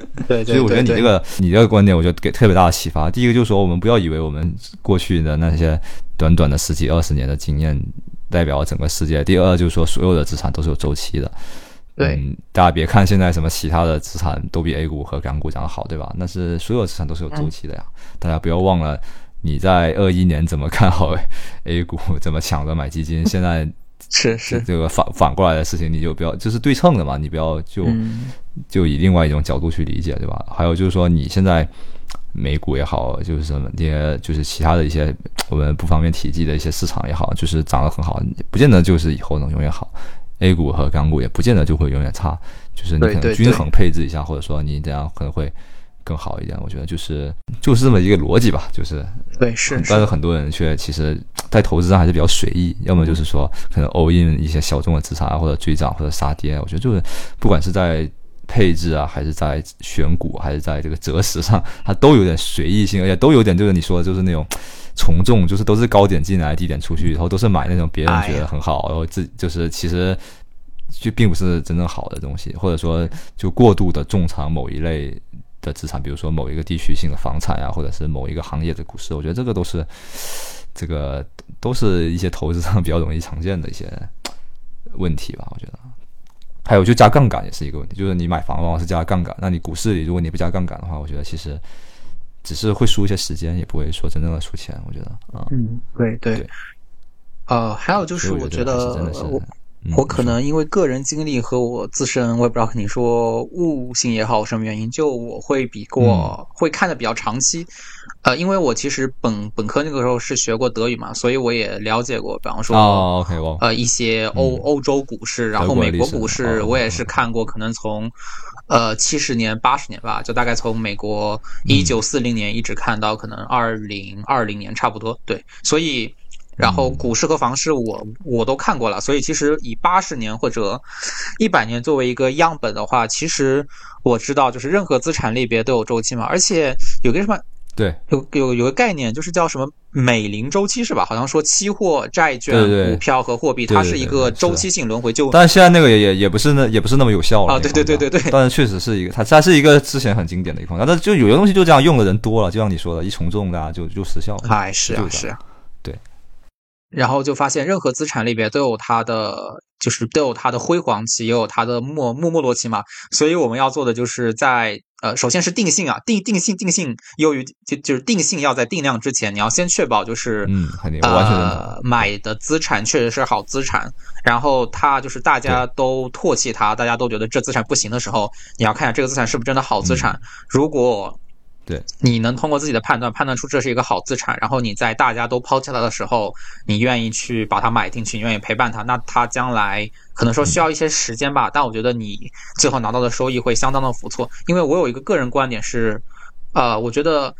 对所以我觉得你这个你这个观点，我觉得给特别大的启发。第一个就是说，我们不要以为我们过去的那些短短的十几二十年的经验代表整个世界。第二就是说，所有的资产都是有周期的。对嗯，大家别看现在什么其他的资产都比 A 股和港股涨得好，对吧？那是所有资产都是有周期的呀。大家不要忘了，你在二一年怎么看好 A 股，怎么抢着买基金，现在是是，这个反反过来的事情，你就不要就是对称的嘛，你不要就。嗯，就以另外一种角度去理解，对吧？还有就是说，你现在美股也好，就是什么这些，就是其他的一些我们不方便提及的一些市场也好，就是涨得很好，不见得就是以后能永远好。A 股和港股也不见得就会永远差，就是你可能均衡配置一下，或者说你这样可能会更好一点。我觉得就是就是这么一个逻辑吧，就是对是但是很多人却其实，在投资上还是比较随意，要么就是说可能 all in 一些小众的资产啊，或者追涨或者杀跌。我觉得就是不管是在配置啊，还是在选股，还是在这个择时上，它都有点随意性，而且都有点就是你说的就是那种 从众，就是都是高点进来，低点出去，然后都是买那种别人觉得很好，然后自就是其实。就并不是真正好的东西，或者说就过度的重仓某一类的资产，比如说某一个地区性的房产呀、或者是某一个行业的股市，我觉得这个都是这个都是一些投资上比较容易常见的一些问题吧，我觉得。还有就加杠杆也是一个问题，就是你买房往往是加杠杆，那你股市里如果你不加杠杆的话，我觉得其实只是会输一些时间，也不会说真正的输钱。我觉得啊，嗯，对对对。呃，还有就是，我觉得真的是我可能因为个人经历和我自身，我也不知道跟你说悟性也好，什么原因，就我会比过、会看的比较长期。呃，因为我其实本本科那个时候是学过德语嘛，所以我也了解过，比方说。哦，OK，我呃，一些欧、欧洲股市，然后美国股市，哦我也是看过，可能从呃七十年、八十年吧，就大概从美国一九四零年一直看到可能二零二零年差不多。对，所以然后股市和房市我我都看过了，所以其实以八十年或者一百年作为一个样本的话，其实我知道就是任何资产类别都有周期嘛，而且有个什么。对有有有个概念，就是叫什么美林周期是吧？好像说期货、债券、对对股票和货币，它是一个周期性轮回。就但是现在那个也也也不是那也不是那么有效了啊对对对对对但是确实是一个，它它是一个之前很经典的一个方法，但是就有些东西就这样用的人多了，就像你说的，一从众大家就就失效了。哎，是啊是啊，对。然后就发现，任何资产类别都有它的，就是都有它的辉煌期，也有它的没没没落期嘛。所以我们要做的就是在呃，首先是定性啊，定定性定性优于就就是定性要在定量之前，你要先确保就是嗯，肯定，我完全。呃，买的资产确实是好资产，然后它就是大家都唾弃它，大家都觉得这资产不行的时候，你要看一下这个资产是不是真的好资产。嗯如果对，你能通过自己的判断判断出这是一个好资产，然后你在大家都抛弃它的时候，你愿意去把它买进去，你愿意陪伴它，那它将来可能说需要一些时间吧，但我觉得你最后拿到的收益会相当的不错。因为我有一个个人观点是，呃，我觉得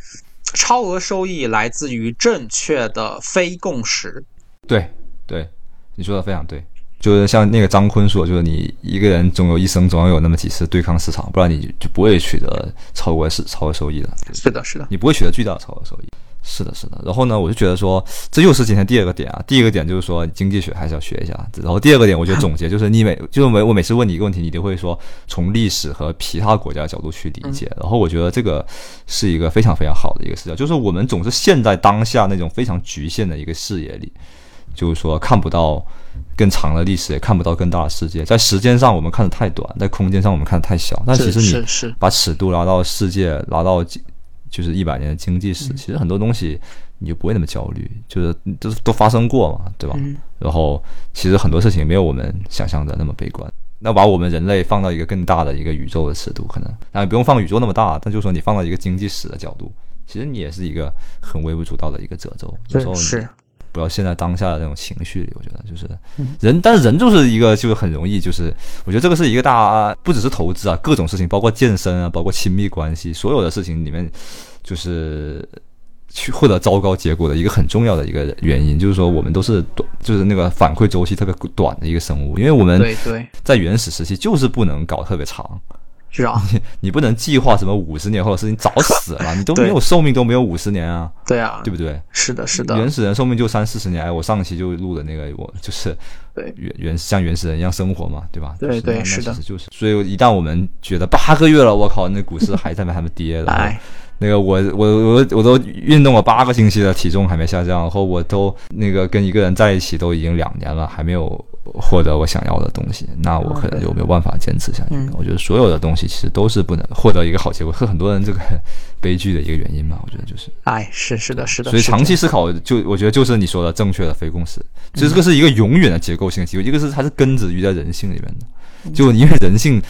超额收益来自于正确的非共识。对对，你说的非常对。就是像那个张坤说，就是你一个人总有一生，总要有那么几次对抗市场，不然你就不会取得超额是超额收益的。是的，是的，你不会取得巨大的超额收益。是的，是的。然后呢，我就觉得说，这又是今天第二个点啊。第一个点就是说，经济学还是要学一下。然后第二个点，我觉得总结就是你每就是每我每次问你一个问题，你都会说从历史和其他国家的角度去理解。然后我觉得这个是一个非常非常好的一个视角，就是我们总是陷在当下那种非常局限的一个视野里，就是说看不到。更长的历史也看不到更大的世界，在时间上我们看的太短，在空间上我们看的太小。但其实你把尺度拉到世界，拉到就是一百年的经济史，其实很多东西你就不会那么焦虑，就是都都发生过嘛，对吧？然后其实很多事情没有我们想象的那么悲观。那把我们人类放到一个更大的一个宇宙的尺度，可能那不用放宇宙那么大，但就是说你放到一个经济史的角度，其实你也是一个很微不足道的一个褶皱。有时候是。不要陷在当下的那种情绪里，我觉得就是人，但是人就是一个就是很容易，就是我觉得这个是一个大，不只是投资啊，各种事情，包括健身啊，包括亲密关系，所有的事情里面，就是去获得糟糕结果的一个很重要的一个原因，就是说我们都是短，就是那个反馈周期特别短的一个生物，因为我们在原始时期就是不能搞特别长。是啊，你 你不能计划什么五十年或者是你早死了，你都没有寿命都没有五十年啊。对啊，对不对？是的，是的。原始人寿命就三四十年。哎，我上期就录的那个，我就是对原原像原始人一样生活嘛，对吧？对对是的，就是。所以一旦我们觉得八个月了，我靠，那股市还在那还没跌了。那个我我我我都运动了八个星期了，体重还没下降，然后我都那个跟一个人在一起都已经两年了，还没有获得我想要的东西，那我可能就没有办法坚持下去。我觉得所有的东西其实都是不能获得一个好结果，是很多人这个 悲剧的一个原因吧。我觉得就是，哎，是是的，是的。所以长期思考，就我觉得就是你说的正确的非共识，其实这个是一个永远的结构性机构，一个是它是根植于在人性里面的，就因为人性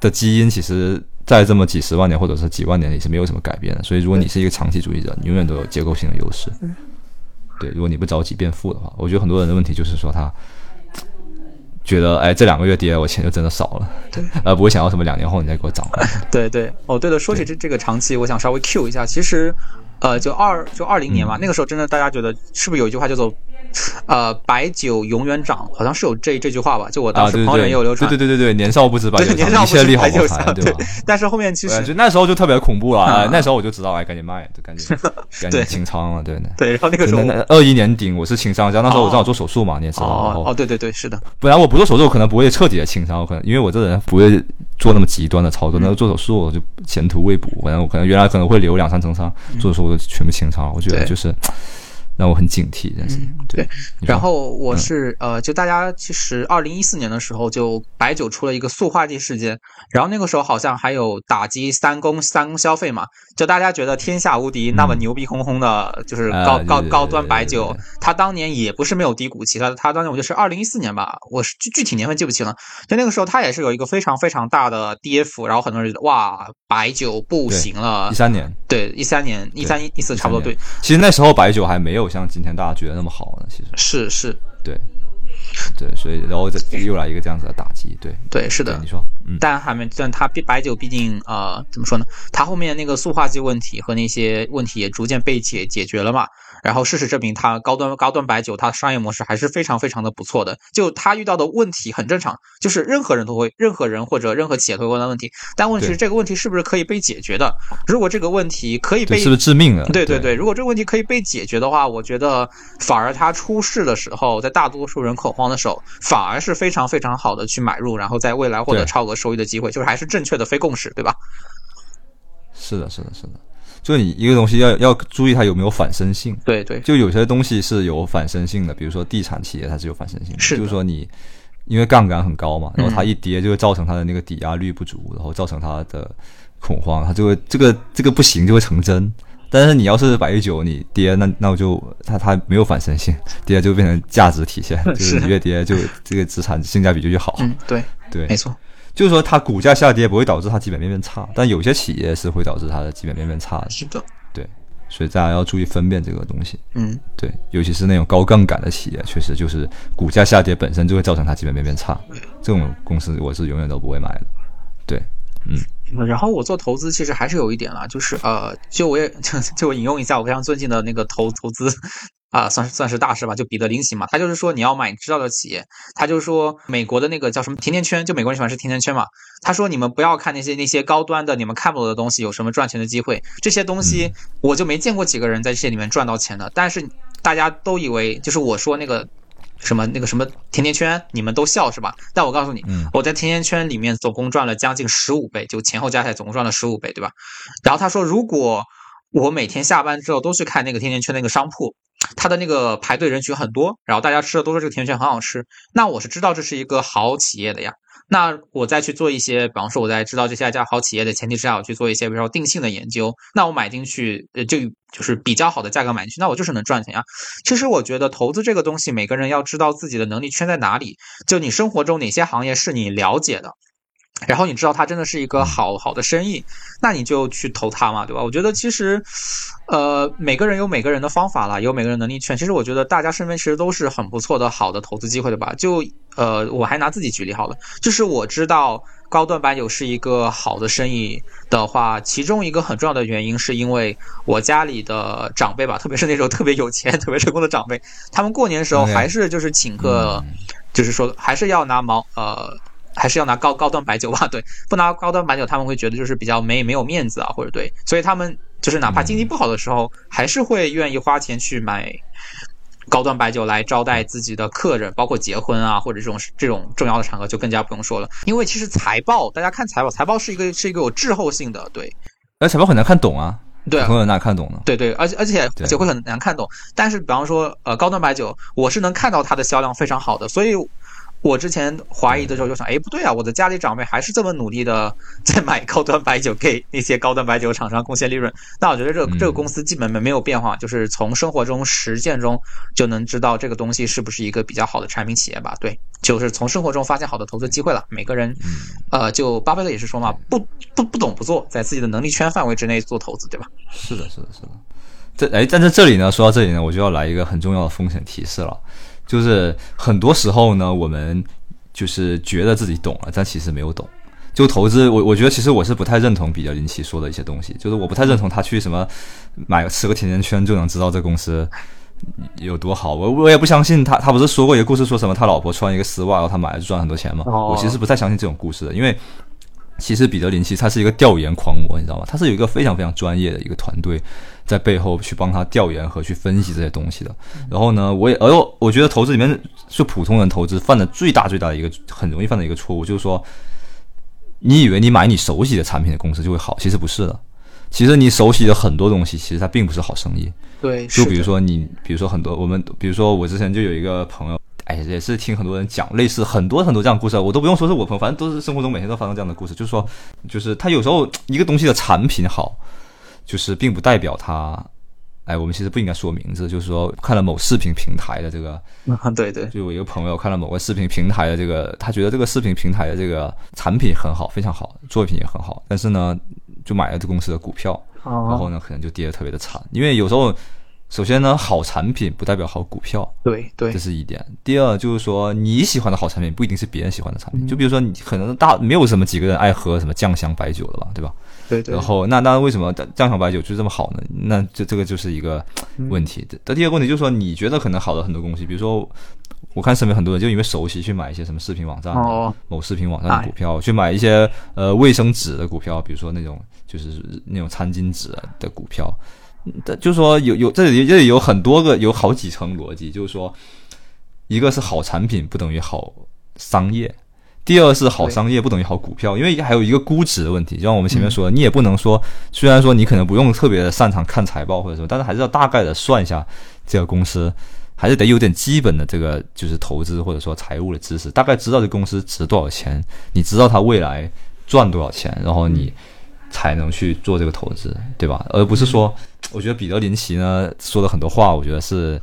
的基因其实。在这么几十万年或者是几万年里是没有什么改变的，所以如果你是一个长期主义者，你永远都有结构性的优势。对，如果你不着急变富的话，我觉得很多人的问题就是说他觉得，哎，这两个月跌，我钱就真的少了，对，呃不会想要什么两年后你再给我涨。对对，哦对了，说起这这个长期，我想稍微 Q 一下，其实，呃，就二就二零年嘛，那个时候真的大家觉得是不是有一句话叫做？呃，白酒永远涨，好像是有这这句话吧？就我当时朋友也有流传。对对对对对，年少不知白酒长，一切利好谈，对吧？但是后面其实那时候就特别恐怖了，那时候我就知道，哎，赶紧卖，就赶紧 赶紧清仓了，对对。然后那个时候二一年顶，我是清仓，加那时候我正好做手术嘛，你也知道。哦哦，对对对，是的。不然我不做手术，可能不会彻底的清仓，可能因为我这人不会做那么极端的操作。那做手术我就前途未卜，反正我可能原来可能会留两三成仓，做手术我就全部清仓。我觉得就是。让我很警惕，但是对。然后我是呃，就大家其实二零一四年的时候，就白酒出了一个塑化剂事件，然后那个时候好像还有打击三公三公消费嘛，就大家觉得天下无敌，那么牛逼哄哄的，就是高高高端白酒，它当年也不是没有低谷期，它它当年我就是二零一四年吧，我是具具体年份记不清了，就那个时候它也是有一个非常非常大的跌幅，然后很多人觉得哇，白酒不行了。一三年，对，一三年一三一四差不多对。其实那时候白酒还没有。像今天大家觉得那么好呢？其实是是，对对，所以然后再又来一个这样子的打击，对对是的，你说，嗯但还没，但它白酒毕竟呃怎么说呢？它后面那个塑化剂问题和那些问题也逐渐被解解决了嘛。然后事实证明，它高端高端白酒，它的商业模式还是非常非常的不错的。就它遇到的问题很正常，就是任何人都会，任何人或者任何企业都会问到问题。但问题是，这个问题是不是可以被解决的？如果这个问题可以被，是不是致命的？对对对，如果这个问题可以被解决的话，我觉得反而它出事的时候，在大多数人恐慌的时候，反而是非常非常好的去买入，然后在未来获得超额收益的机会，就是还是正确的非共识，对吧？是的，是的，是的。就你一个东西要要注意它有没有反身性，对对，就有些东西是有反身性的，比如说地产企业它是有反身性，是就是说你因为杠杆很高嘛，然后它一跌就会造成它的那个抵押率不足，然后造成它的恐慌，它就会这个这个不行就会成真。但是你要是白酒你跌，那那我就它它没有反身性，跌就变成价值体现，就是你越跌就这个资产性价比就越好，嗯，对对，没错。就是说它股价下跌不会导致它基本面变差，但有些企业是会导致它的基本面变差的。是的，对，所以大家要注意分辨这个东西。嗯，对，尤其是那种高杠杆的企业，确实就是股价下跌本身就会造成它基本面变差，这种公司我是永远都不会买的。对，嗯。然后我做投资其实还是有一点啦，就是呃，就我也就 就我引用一下我非常尊敬的那个投投资啊，算是算是大师吧，就彼得林奇嘛，他就是说你要买你知道的企业，他就是说美国的那个叫什么甜甜圈，就美国人喜欢吃甜甜圈嘛，他说你们不要看那些那些高端的你们看不懂的东西有什么赚钱的机会，这些东西我就没见过几个人在这些里面赚到钱的，但是大家都以为就是我说那个。什么那个什么甜甜圈，你们都笑是吧？但我告诉你，我在甜甜圈里面总共赚了将近十五倍，就前后加起来总共赚了十五倍，对吧？然后他说，如果我每天下班之后都去看那个甜甜圈那个商铺，它的那个排队人群很多，然后大家吃的都说这个甜甜圈很好吃，那我是知道这是一个好企业的呀。那我再去做一些，比方说我在知道这些家好企业的前提之下，我去做一些比如说定性的研究，那我买进去，呃，就就是比较好的价格买进去，那我就是能赚钱呀。其实我觉得投资这个东西，每个人要知道自己的能力圈在哪里，就你生活中哪些行业是你了解的。然后你知道它真的是一个好好的生意，那你就去投它嘛，对吧？我觉得其实，呃，每个人有每个人的方法啦，有每个人能力圈。其实我觉得大家身边其实都是很不错的好的投资机会，对吧？就呃，我还拿自己举例好了，就是我知道高端白酒是一个好的生意的话，其中一个很重要的原因是因为我家里的长辈吧，特别是那种特别有钱、特别成功的长辈，他们过年的时候还是就是请客，就是说还是要拿毛呃。还是要拿高高端白酒吧，对，不拿高端白酒，他们会觉得就是比较没没有面子啊，或者对，所以他们就是哪怕经济不好的时候，还是会愿意花钱去买高端白酒来招待自己的客人，包括结婚啊，或者这种这种重要的场合就更加不用说了。因为其实财报，大家看财报，财报是一个是一个有滞后性的，对，而财报很难看懂啊，对，很难看懂的，对对，而且而且而且会很难看懂。但是比方说呃高端白酒，我是能看到它的销量非常好的，所以。我之前怀疑的时候就想，哎，不对啊，我的家里长辈还是这么努力的 在买高端白酒，给那些高端白酒厂商贡献利润。那我觉得这这个公司基本没没有变化，就是从生活中实践中就能知道这个东西是不是一个比较好的产品企业吧？对，就是从生活中发现好的投资机会了。每个人，呃，就巴菲特也是说嘛，不不不懂不做，在自己的能力圈范围之内做投资，对吧？是的，是的，是的。这哎，但在这里呢，说到这里呢，我就要来一个很重要的风险提示了。就是很多时候呢，我们就是觉得自己懂了，但其实没有懂。就投资，我我觉得其实我是不太认同比较林奇说的一些东西，就是我不太认同他去什么买吃个甜甜圈就能知道这公司有多好。我我也不相信他，他不是说过一个故事，说什么他老婆穿一个丝袜，然后他买了就赚很多钱吗？我其实不太相信这种故事的，因为。其实彼得林奇他是一个调研狂魔，你知道吗？他是有一个非常非常专业的一个团队在背后去帮他调研和去分析这些东西的。然后呢，我也，而我我觉得投资里面就普通人投资犯的最大最大的一个很容易犯的一个错误，就是说，你以为你买你熟悉的产品的公司就会好，其实不是的。其实你熟悉的很多东西，其实它并不是好生意。对，就比如说你，比如说很多我们，比如说我之前就有一个朋友。哎，也是听很多人讲类似很多很多这样的故事，我都不用说是我朋友，反正都是生活中每天都发生这样的故事。就是说，就是他有时候一个东西的产品好，就是并不代表他，哎，我们其实不应该说名字，就是说看了某视频平台的这个，对对，就我一个朋友看了某个视频平台的这个，他觉得这个视频平台的这个产品很好，非常好，作品也很好，但是呢，就买了这公司的股票，然后呢，可能就跌得特别的惨，因为有时候。首先呢，好产品不代表好股票，对对，这是一点。第二就是说，你喜欢的好产品不一定是别人喜欢的产品。就比如说，你可能大没有什么几个人爱喝什么酱香白酒的吧，对吧？对对。然后那那为什么酱香白酒就这么好呢？那这这个就是一个问题。的第二个问题就是说，你觉得可能好的很多东西，比如说，我看身边很多人就因为熟悉去买一些什么视频网站、某视频网站的股票，去买一些呃卫生纸的股票，比如说那种就是那种餐巾纸的股票。就是说有有这里这里有很多个有好几层逻辑，就是说，一个是好产品不等于好商业，第二是好商业不等于好股票，因为还有一个估值的问题。就像我们前面说的，你也不能说，虽然说你可能不用特别的擅长看财报或者什么，但是还是要大概的算一下这个公司，还是得有点基本的这个就是投资或者说财务的知识，大概知道这公司值多少钱，你知道它未来赚多少钱，然后你。才能去做这个投资，对吧？而不是说，我觉得彼得林奇呢说的很多话，我觉得是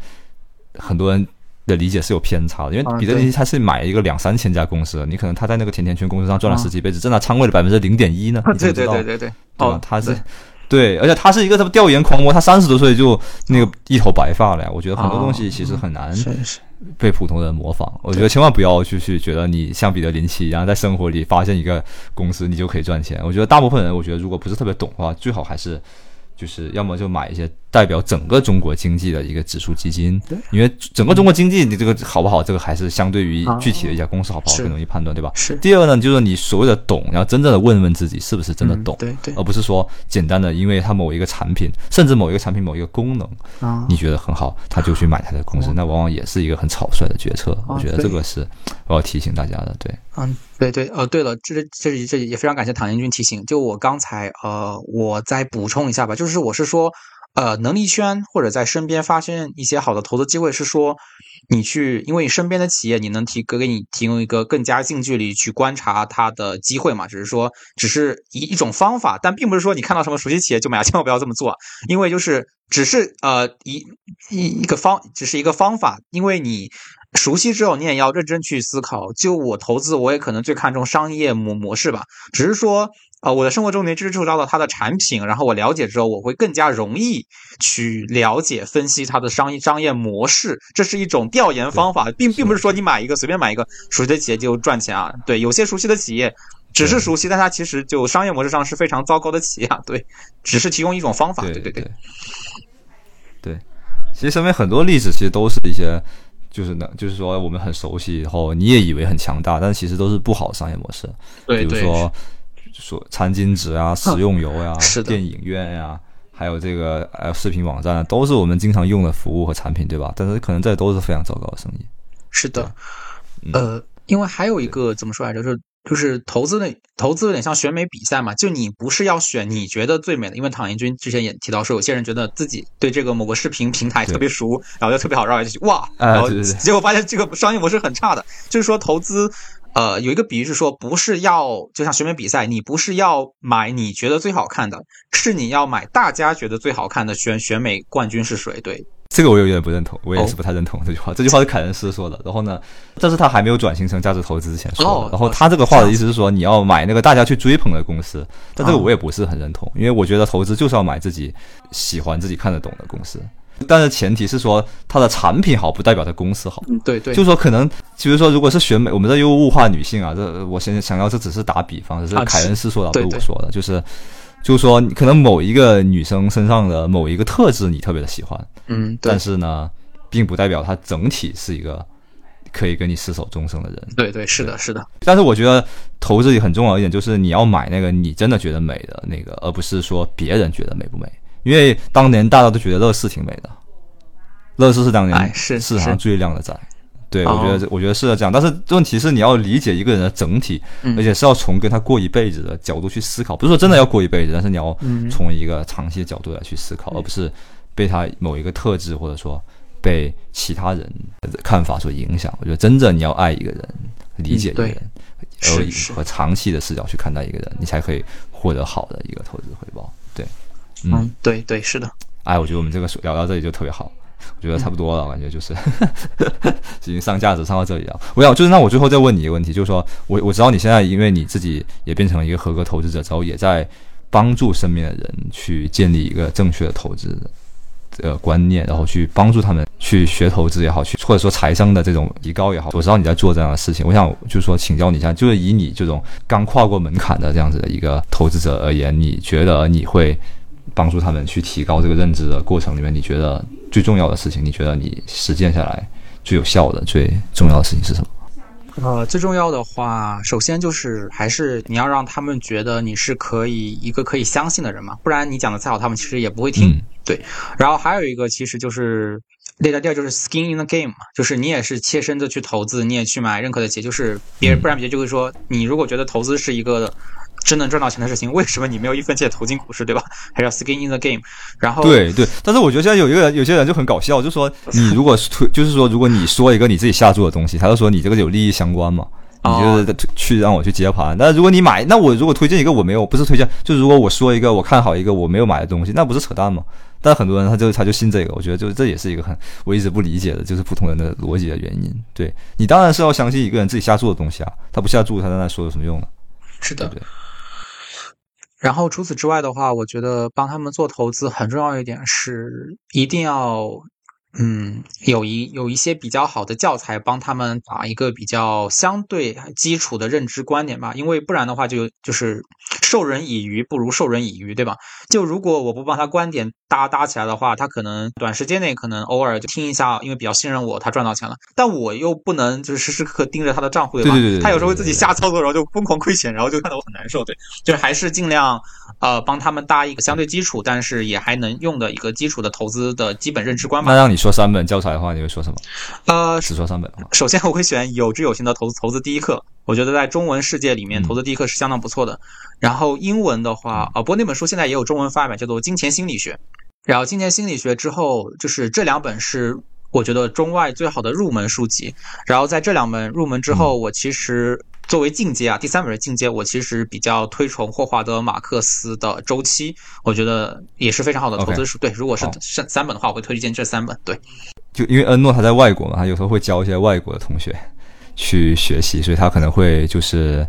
很多人的理解是有偏差的，因啊为彼得林奇他是买一个两三千家公司的，你可能他在那个甜甜圈公司上赚了十几倍，只，占他仓位的百分之零点一呢，啊对对对对对，对？他是对对，而且他是一个什么调研狂魔，他三十多岁就那个一头白发了呀。我觉得很多东西其实很难被普通人模仿。我觉得千万不要去去觉得你像彼得林奇一样，在生活里发现一个公司你就可以赚钱。我觉得大部分人，我觉得如果不是特别懂的话，最好还是。就是要么就买一些代表整个中国经济的一个指数基金，因为整个中国经济你这个好不好，这个还是相对于啊具体的一家公司好不好更容易判断，对吧？是第二个呢，就是你所谓的懂，然后真正的问问自己是不是真的嗯懂，对对而不是说简单的因为它某一个产品，甚至某一个产品某一个功能，啊你觉得很好，他就去买它的公司，那往往也是一个很草率的决策。我觉得这个是我要提醒大家的。对，嗯，对对，呃，对了，这这这也非常感谢唐彦军提醒。就我刚才呃，我再补充一下吧，就是我是说，呃，能力圈或者在身边发现一些好的投资机会，是说你去，因为你身边的企业，你能提给给你提供一个更加近距离去观察它的机会嘛？只是说，只是一一种方法，但并不是说你看到什么熟悉企业就买，千万不要这么做，因为就是只是呃一一一个方，只是一个方法，因为你。熟悉之后，你也要认真去思考。就我投资，我也可能最看重商业模模式吧。只是说，呃，我的生活中间接触到了它的产品，然后我了解之后，我会更加容易去了解、分析它的商业商业模式。这是一种调研方法，并并不是说你买一个随便买一个熟悉的企业就赚钱啊。对，有些熟悉的企业只是熟悉，但它其实就商业模式上是非常糟糕的企业啊。对，只是提供一种方法。对对对。对，其实身边很多例子其实都是一些。就是呢，就是说我们很熟悉，然后你也以为很强大，但其实都是不好的商业模式。对比如说说餐巾纸啊、食用油呀、是的。电影院呀，还有这个呃视频网站啊，都是我们经常用的服务和产品，对吧？但是可能这都是非常糟糕的生意。是的，嗯。呃，因为还有一个怎么说来着，就是就是投资的投资有点像选美比赛嘛，就你不是要选你觉得最美的，因为唐彦军之前也提到说，有些人觉得自己对这个某个视频平台特别熟，然后就特别好绕来去，哇，哎然后结果发现这个商业模式很差的，就是说投资。呃，有一个比喻是说，不是要就像选美比赛，你不是要买你觉得最好看的，是你要买大家觉得最好看的选选美冠军是谁？对，这个我有点不认同，我也是哦不太认同这句话。这句话是凯恩斯说的。然后呢，这是他还没有转型成价值投资之前说的。哦然后他这个话的意思是说，你要买那个大家去追捧的公司。但这个我也不是很认同，因为我觉得投资就是要买自己喜欢、自己看得懂的公司。但是前提是说，它的产品好，不代表它公司好。嗯，对对，就是说，可能比如说，如果是选美，我们这又物化女性啊，这我先想要这只是打比方，这是啊凯恩斯说的，不是我说的，就是就是说，可能某一个女生身上的某一个特质你特别的喜欢，嗯，对但是呢，并不代表她整体是一个可以跟你厮守终生的人。对对，是的，是的，但是我觉得投资里很重要一点就是你要买那个你真的觉得美的那个，而不是说别人觉得美不美。因为当年大家都觉得乐视挺美的，乐视是当年市场上最亮的仔。对，哦。我觉得这我觉得是这样，但是问题是你要理解一个人的整体，嗯。而且是要从跟他过一辈子的角度去思考，不是说真的要过一辈子，但是你要嗯。从一个长期的角度来去思考，而不是被他某一个特质或者说被其他人的看法所影响。我觉得真正你要爱一个人，理解一个人，是而以和长期的视角去看待一个人，你才可以获得好的一个投资回报。对，嗯，嗯，对对，是的，哎，我觉得我们这个聊到这里就特别好，我觉得差不多了，我感觉就是 已经上价值上到这里了。我想就是那我最后再问你一个问题，就是说我我知道你现在因为你自己也变成了一个合格投资者之后，也在帮助身边的人去建立一个正确的投资的呃观念，然后去帮助他们去学投资也好，去或者说财商的这种提高也好，我知道你在做这样的事情。我想就是说请教你一下，就是以你这种刚跨过门槛的这样子的一个投资者而言，你觉得你会帮助他们去提高这个认知的过程里面，你觉得最重要的事情，你觉得你实践下来最有效的、最重要的事情是什么？呃，最重要的话，首先就是还是你要让他们觉得你是可以一个可以相信的人嘛，不然你讲的再好，他们其实也不会听。嗯对，然后还有一个其实就是。第二，第二就是 skin in the game 嘛，就是你也是切身的去投资，你也去买认可的企业，就是别人，嗯不然别人就会说，你如果觉得投资是一个真能赚到钱的事情，为什么你没有一分钱投进股市，对吧？还要 skin in the game。然后对对，但是我觉得现在有一个人，有些人就很搞笑，就说你如果推，就是说如果你说一个你自己下注的东西，他就说你这个有利益相关嘛。你哦就是去让我去接盘，那如果你买，那我如果推荐一个我没有，不是推荐，就是如果我说一个我看好一个我没有买的东西，那不是扯淡吗？但很多人他就他就信这个，我觉得就这也是一个很我一直不理解的，就是普通人的逻辑的原因。对你当然是要相信一个人自己下注的东西啊，他不下注，他在那说有什么用呢？是的对。对？然后除此之外的话，我觉得帮他们做投资很重要一点是一定要，嗯，有一有一些比较好的教材帮他们打一个比较相对基础的认知观点吧，因为不然的话就就是授人以鱼不如授人以渔，对吧？就如果我不帮他观点搭搭起来的话，他可能短时间内可能偶尔就听一下，因为比较信任我，他赚到钱了，但我又不能就是时时刻刻盯着他的账户，吧？对对对对他有时候会自己瞎操作，然后就疯狂亏钱，然后就看得我很难受，对。就是还是尽量呃帮他们搭一个相对基础，但是也还能用的一个基础的投资的基本认知观吧。那让你说三本教材的话，你会说什么？呃，只说三本的话，首先我会选有知有行的投资投资第一课，我觉得在中文世界里面嗯投资第一课是相当不错的。然后英文的话，呃，不过那本书现在也有中文发版，叫做《金钱心理学》。然后《金钱心理学》之后，就是这两本是我觉得中外最好的入门书籍。然后在这两本入门之后，我其实作为进阶啊，第三本是进阶，我其实比较推崇霍华德·马克思的周期，我觉得也是非常好的投资书。对，如果是三三本的话，我会推荐这三本。对，就因为恩诺他在外国嘛，他有时候会教一些外国的同学去学习，所以他可能会就是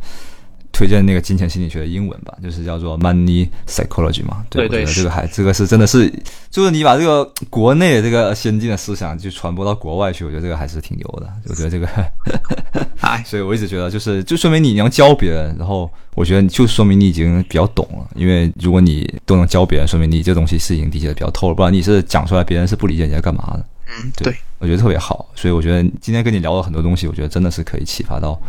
推荐那个金钱心理学的英文吧，就是叫做 Money Psychology 嘛。对我觉得这个还这个是真的是，就是你把这个国内的这个先进的思想就传播到国外去，我觉得这个还是挺牛的。我觉得这个，哎，所以我一直觉得就是就说明你能教别人，然后我觉得就说明你已经比较懂了，因为如果你都能教别人，说明你这东西是已经理解的比较透了，不然你是讲出来别人是不理解你在干嘛的。嗯，对对，我觉得特别好，所以我觉得今天跟你聊了很多东西，我觉得真的是可以启发到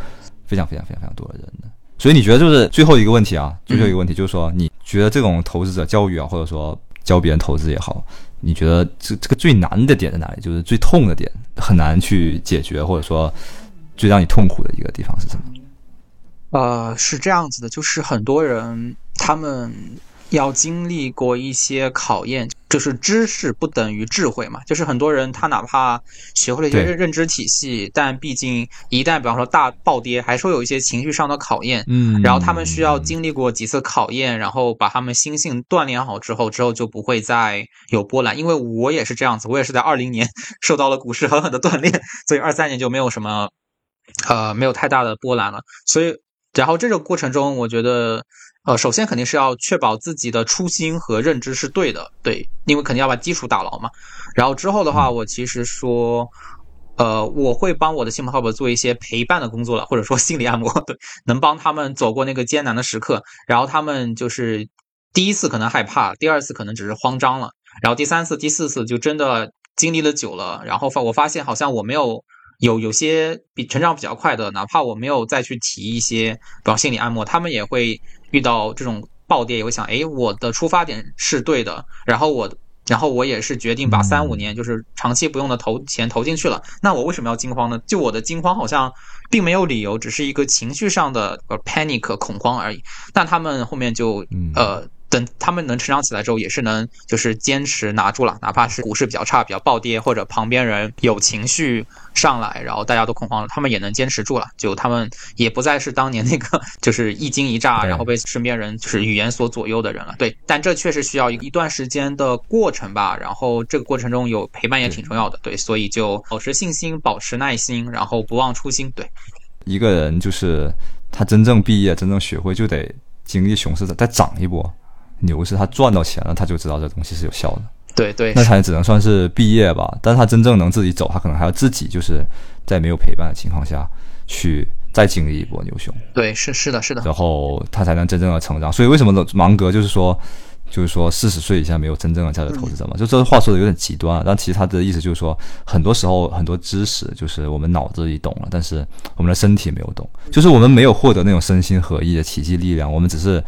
非常非常非常非常多的人的。所以你觉得就是最后一个问题啊，最后一个问题就是说，你觉得这种投资者教育啊，或者说教别人投资也好，你觉得这这个最难的点在哪里？就是最痛的点，很难去解决，或者说最让你痛苦的一个地方是什么？呃，是这样子的，就是很多人他们要经历过一些考验，就是知识不等于智慧嘛。就是很多人他哪怕学会了一些认认知体系，但毕竟一旦比方说大暴跌，还是会有一些情绪上的考验。嗯然后他们需要经历过几次考验，然后把他们心性锻炼好之后，之后就不会再有波澜。因为我也是这样子，我也是在二零年 受到了股市狠狠的锻炼，所以二三年就没有什么，呃，没有太大的波澜了。所以，然后这个过程中，我觉得，呃，首先肯定是要确保自己的初心和认知是对的，对，因为肯定要把基础打牢嘛。然后之后的话，我其实说。呃，我会帮我的亲朋好友做一些陪伴的工作了，或者说心理按摩，对，能帮他们走过那个艰难的时刻。然后他们就是第一次可能害怕，第二次可能只是慌张了，然后第三次、第四次就真的经历了久了，然后发我发现好像我没有有有些比成长比较快的，哪怕我没有再去提一些，比方心理按摩，他们也会遇到这种暴跌，也会想，哎，我的出发点是对的，然后我。然后我也是决定把三五年就是长期不用的投钱投进去了。那我为什么要惊慌呢？就我的惊慌好像并没有理由，只是一个情绪上的呃 panic 恐慌而已。但他们后面就嗯呃等他们能成长起来之后，也是能就是坚持拿住了，哪怕是股市比较差、比较暴跌，或者旁边人有情绪上来，然后大家都恐慌了，他们也能坚持住了。就他们也不再是当年那个就是一惊一乍，然后被身边人就是语言所左右的人了。对，但这确实需要一一段时间的过程吧。然后这个过程中有陪伴也挺重要的。对，所以就保持信心，保持耐心，然后不忘初心。对，一个人就是他真正毕业、真正学会，就得经历熊市再涨一波，牛是他赚到钱了，他就知道这东西是有效的。对对那才只能算是毕业吧。但是他真正能自己走，他可能还要自己就是在没有陪伴的情况下去再经历一波牛熊，对，是是的，是的。然后他才能真正的成长。所以为什么芒格就是说，就是说四十岁以下没有真正的价值投资者嘛？就这话说的有点极端啊，但其实他的意思就是说，很多时候很多知识就是我们脑子里懂了，但是我们的身体没有懂，就是我们没有获得那种身心合一的奇迹力量，我们只是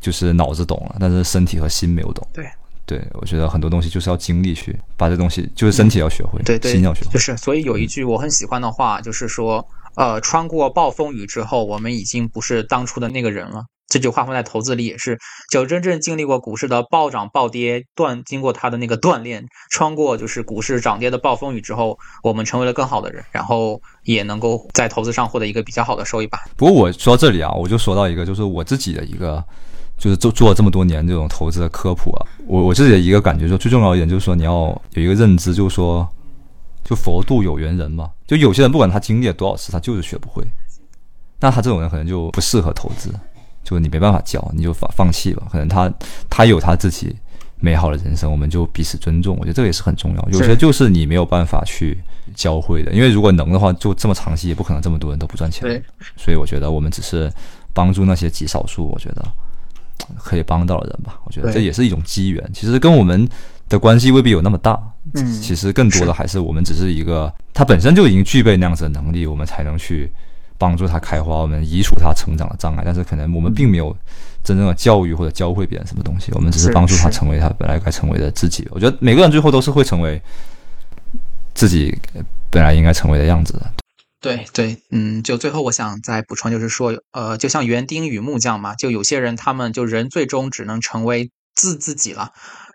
就是脑子懂了，但是身体和心没有懂。对。对，我觉得很多东西就是要经历去把这东西，就是身体要学会，对对，心要学会。就是所以有一句我很喜欢的话，就是说，呃，穿过暴风雨之后，我们已经不是当初的那个人了。这句话放在投资里也是，就真正经历过股市的暴涨暴跌，锻经过它的那个锻炼，穿过就是股市涨跌的暴风雨之后，我们成为了更好的人，然后也能够在投资上获得一个比较好的收益吧。不过我说到这里啊，我就说到一个，就是我自己的一个就是做做了这么多年这种投资的科普啊，我我自己的一个感觉说，最重要一点就是说你要有一个认知，就是说，就佛度有缘人嘛，就有些人不管他经历了多少次，他就是学不会，那他这种人可能就不适合投资，就是你没办法教，你就放放弃吧，可能他他有他自己美好的人生，我们就彼此尊重，我觉得这个也是很重要。有些就是你没有办法去教会的，因为如果能的话，就这么长期也不可能这么多人都不赚钱，对，所以我觉得我们只是帮助那些极少数，我觉得可以帮到的人吧。我觉得这也是一种机缘，其实跟我们的关系未必有那么大。嗯其实更多的还是我们只是一个，他本身就已经具备那样子的能力，我们才能去帮助他开花，我们移除他成长的障碍。但是可能我们并没有真正的教育或者教会别人什么东西，我们只是是帮助他成为他本来该成为的自己。我觉得每个人最后都是会成为自己本来应该成为的样子的。对对对，嗯，就最后我想再补充，就是说，呃，就像园丁与木匠嘛，就有些人他们就人最终只能成为自自己了，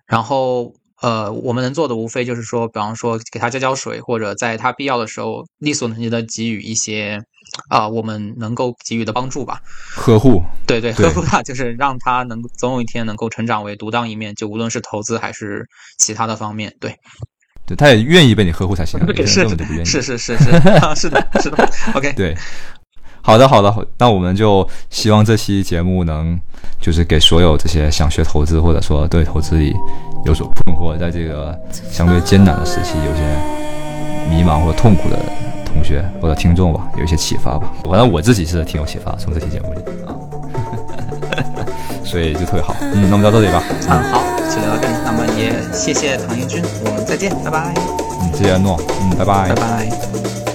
然后呃，我们能做的无非就是说，比方说给他浇浇水，或者在他必要的时候力所能及的给予一些啊、我们能够给予的帮助吧。呵护，对对，呵护他，就是让他能总有一天能够成长为独当一面，就无论是投资还是其他的方面，对。对，他也愿意被你呵护才行啊，有 些人是根本就不愿意。是是是是 啊是的是的，OK，对，好的好的，那我们就希望这期节目能就是给所有这些想学投资或者说对投资里有所困惑，在这个相对艰难的时期有些迷茫或者痛苦的同学或者听众吧，有一些启发吧。反正我自己是挺有启发，从这期节目里啊，所以就特别好。嗯，那我们到这里吧。嗯，好，就聊到这里。那么也谢谢唐英军，我们再见，拜拜，嗯，谢谢安诺，嗯，拜拜拜拜。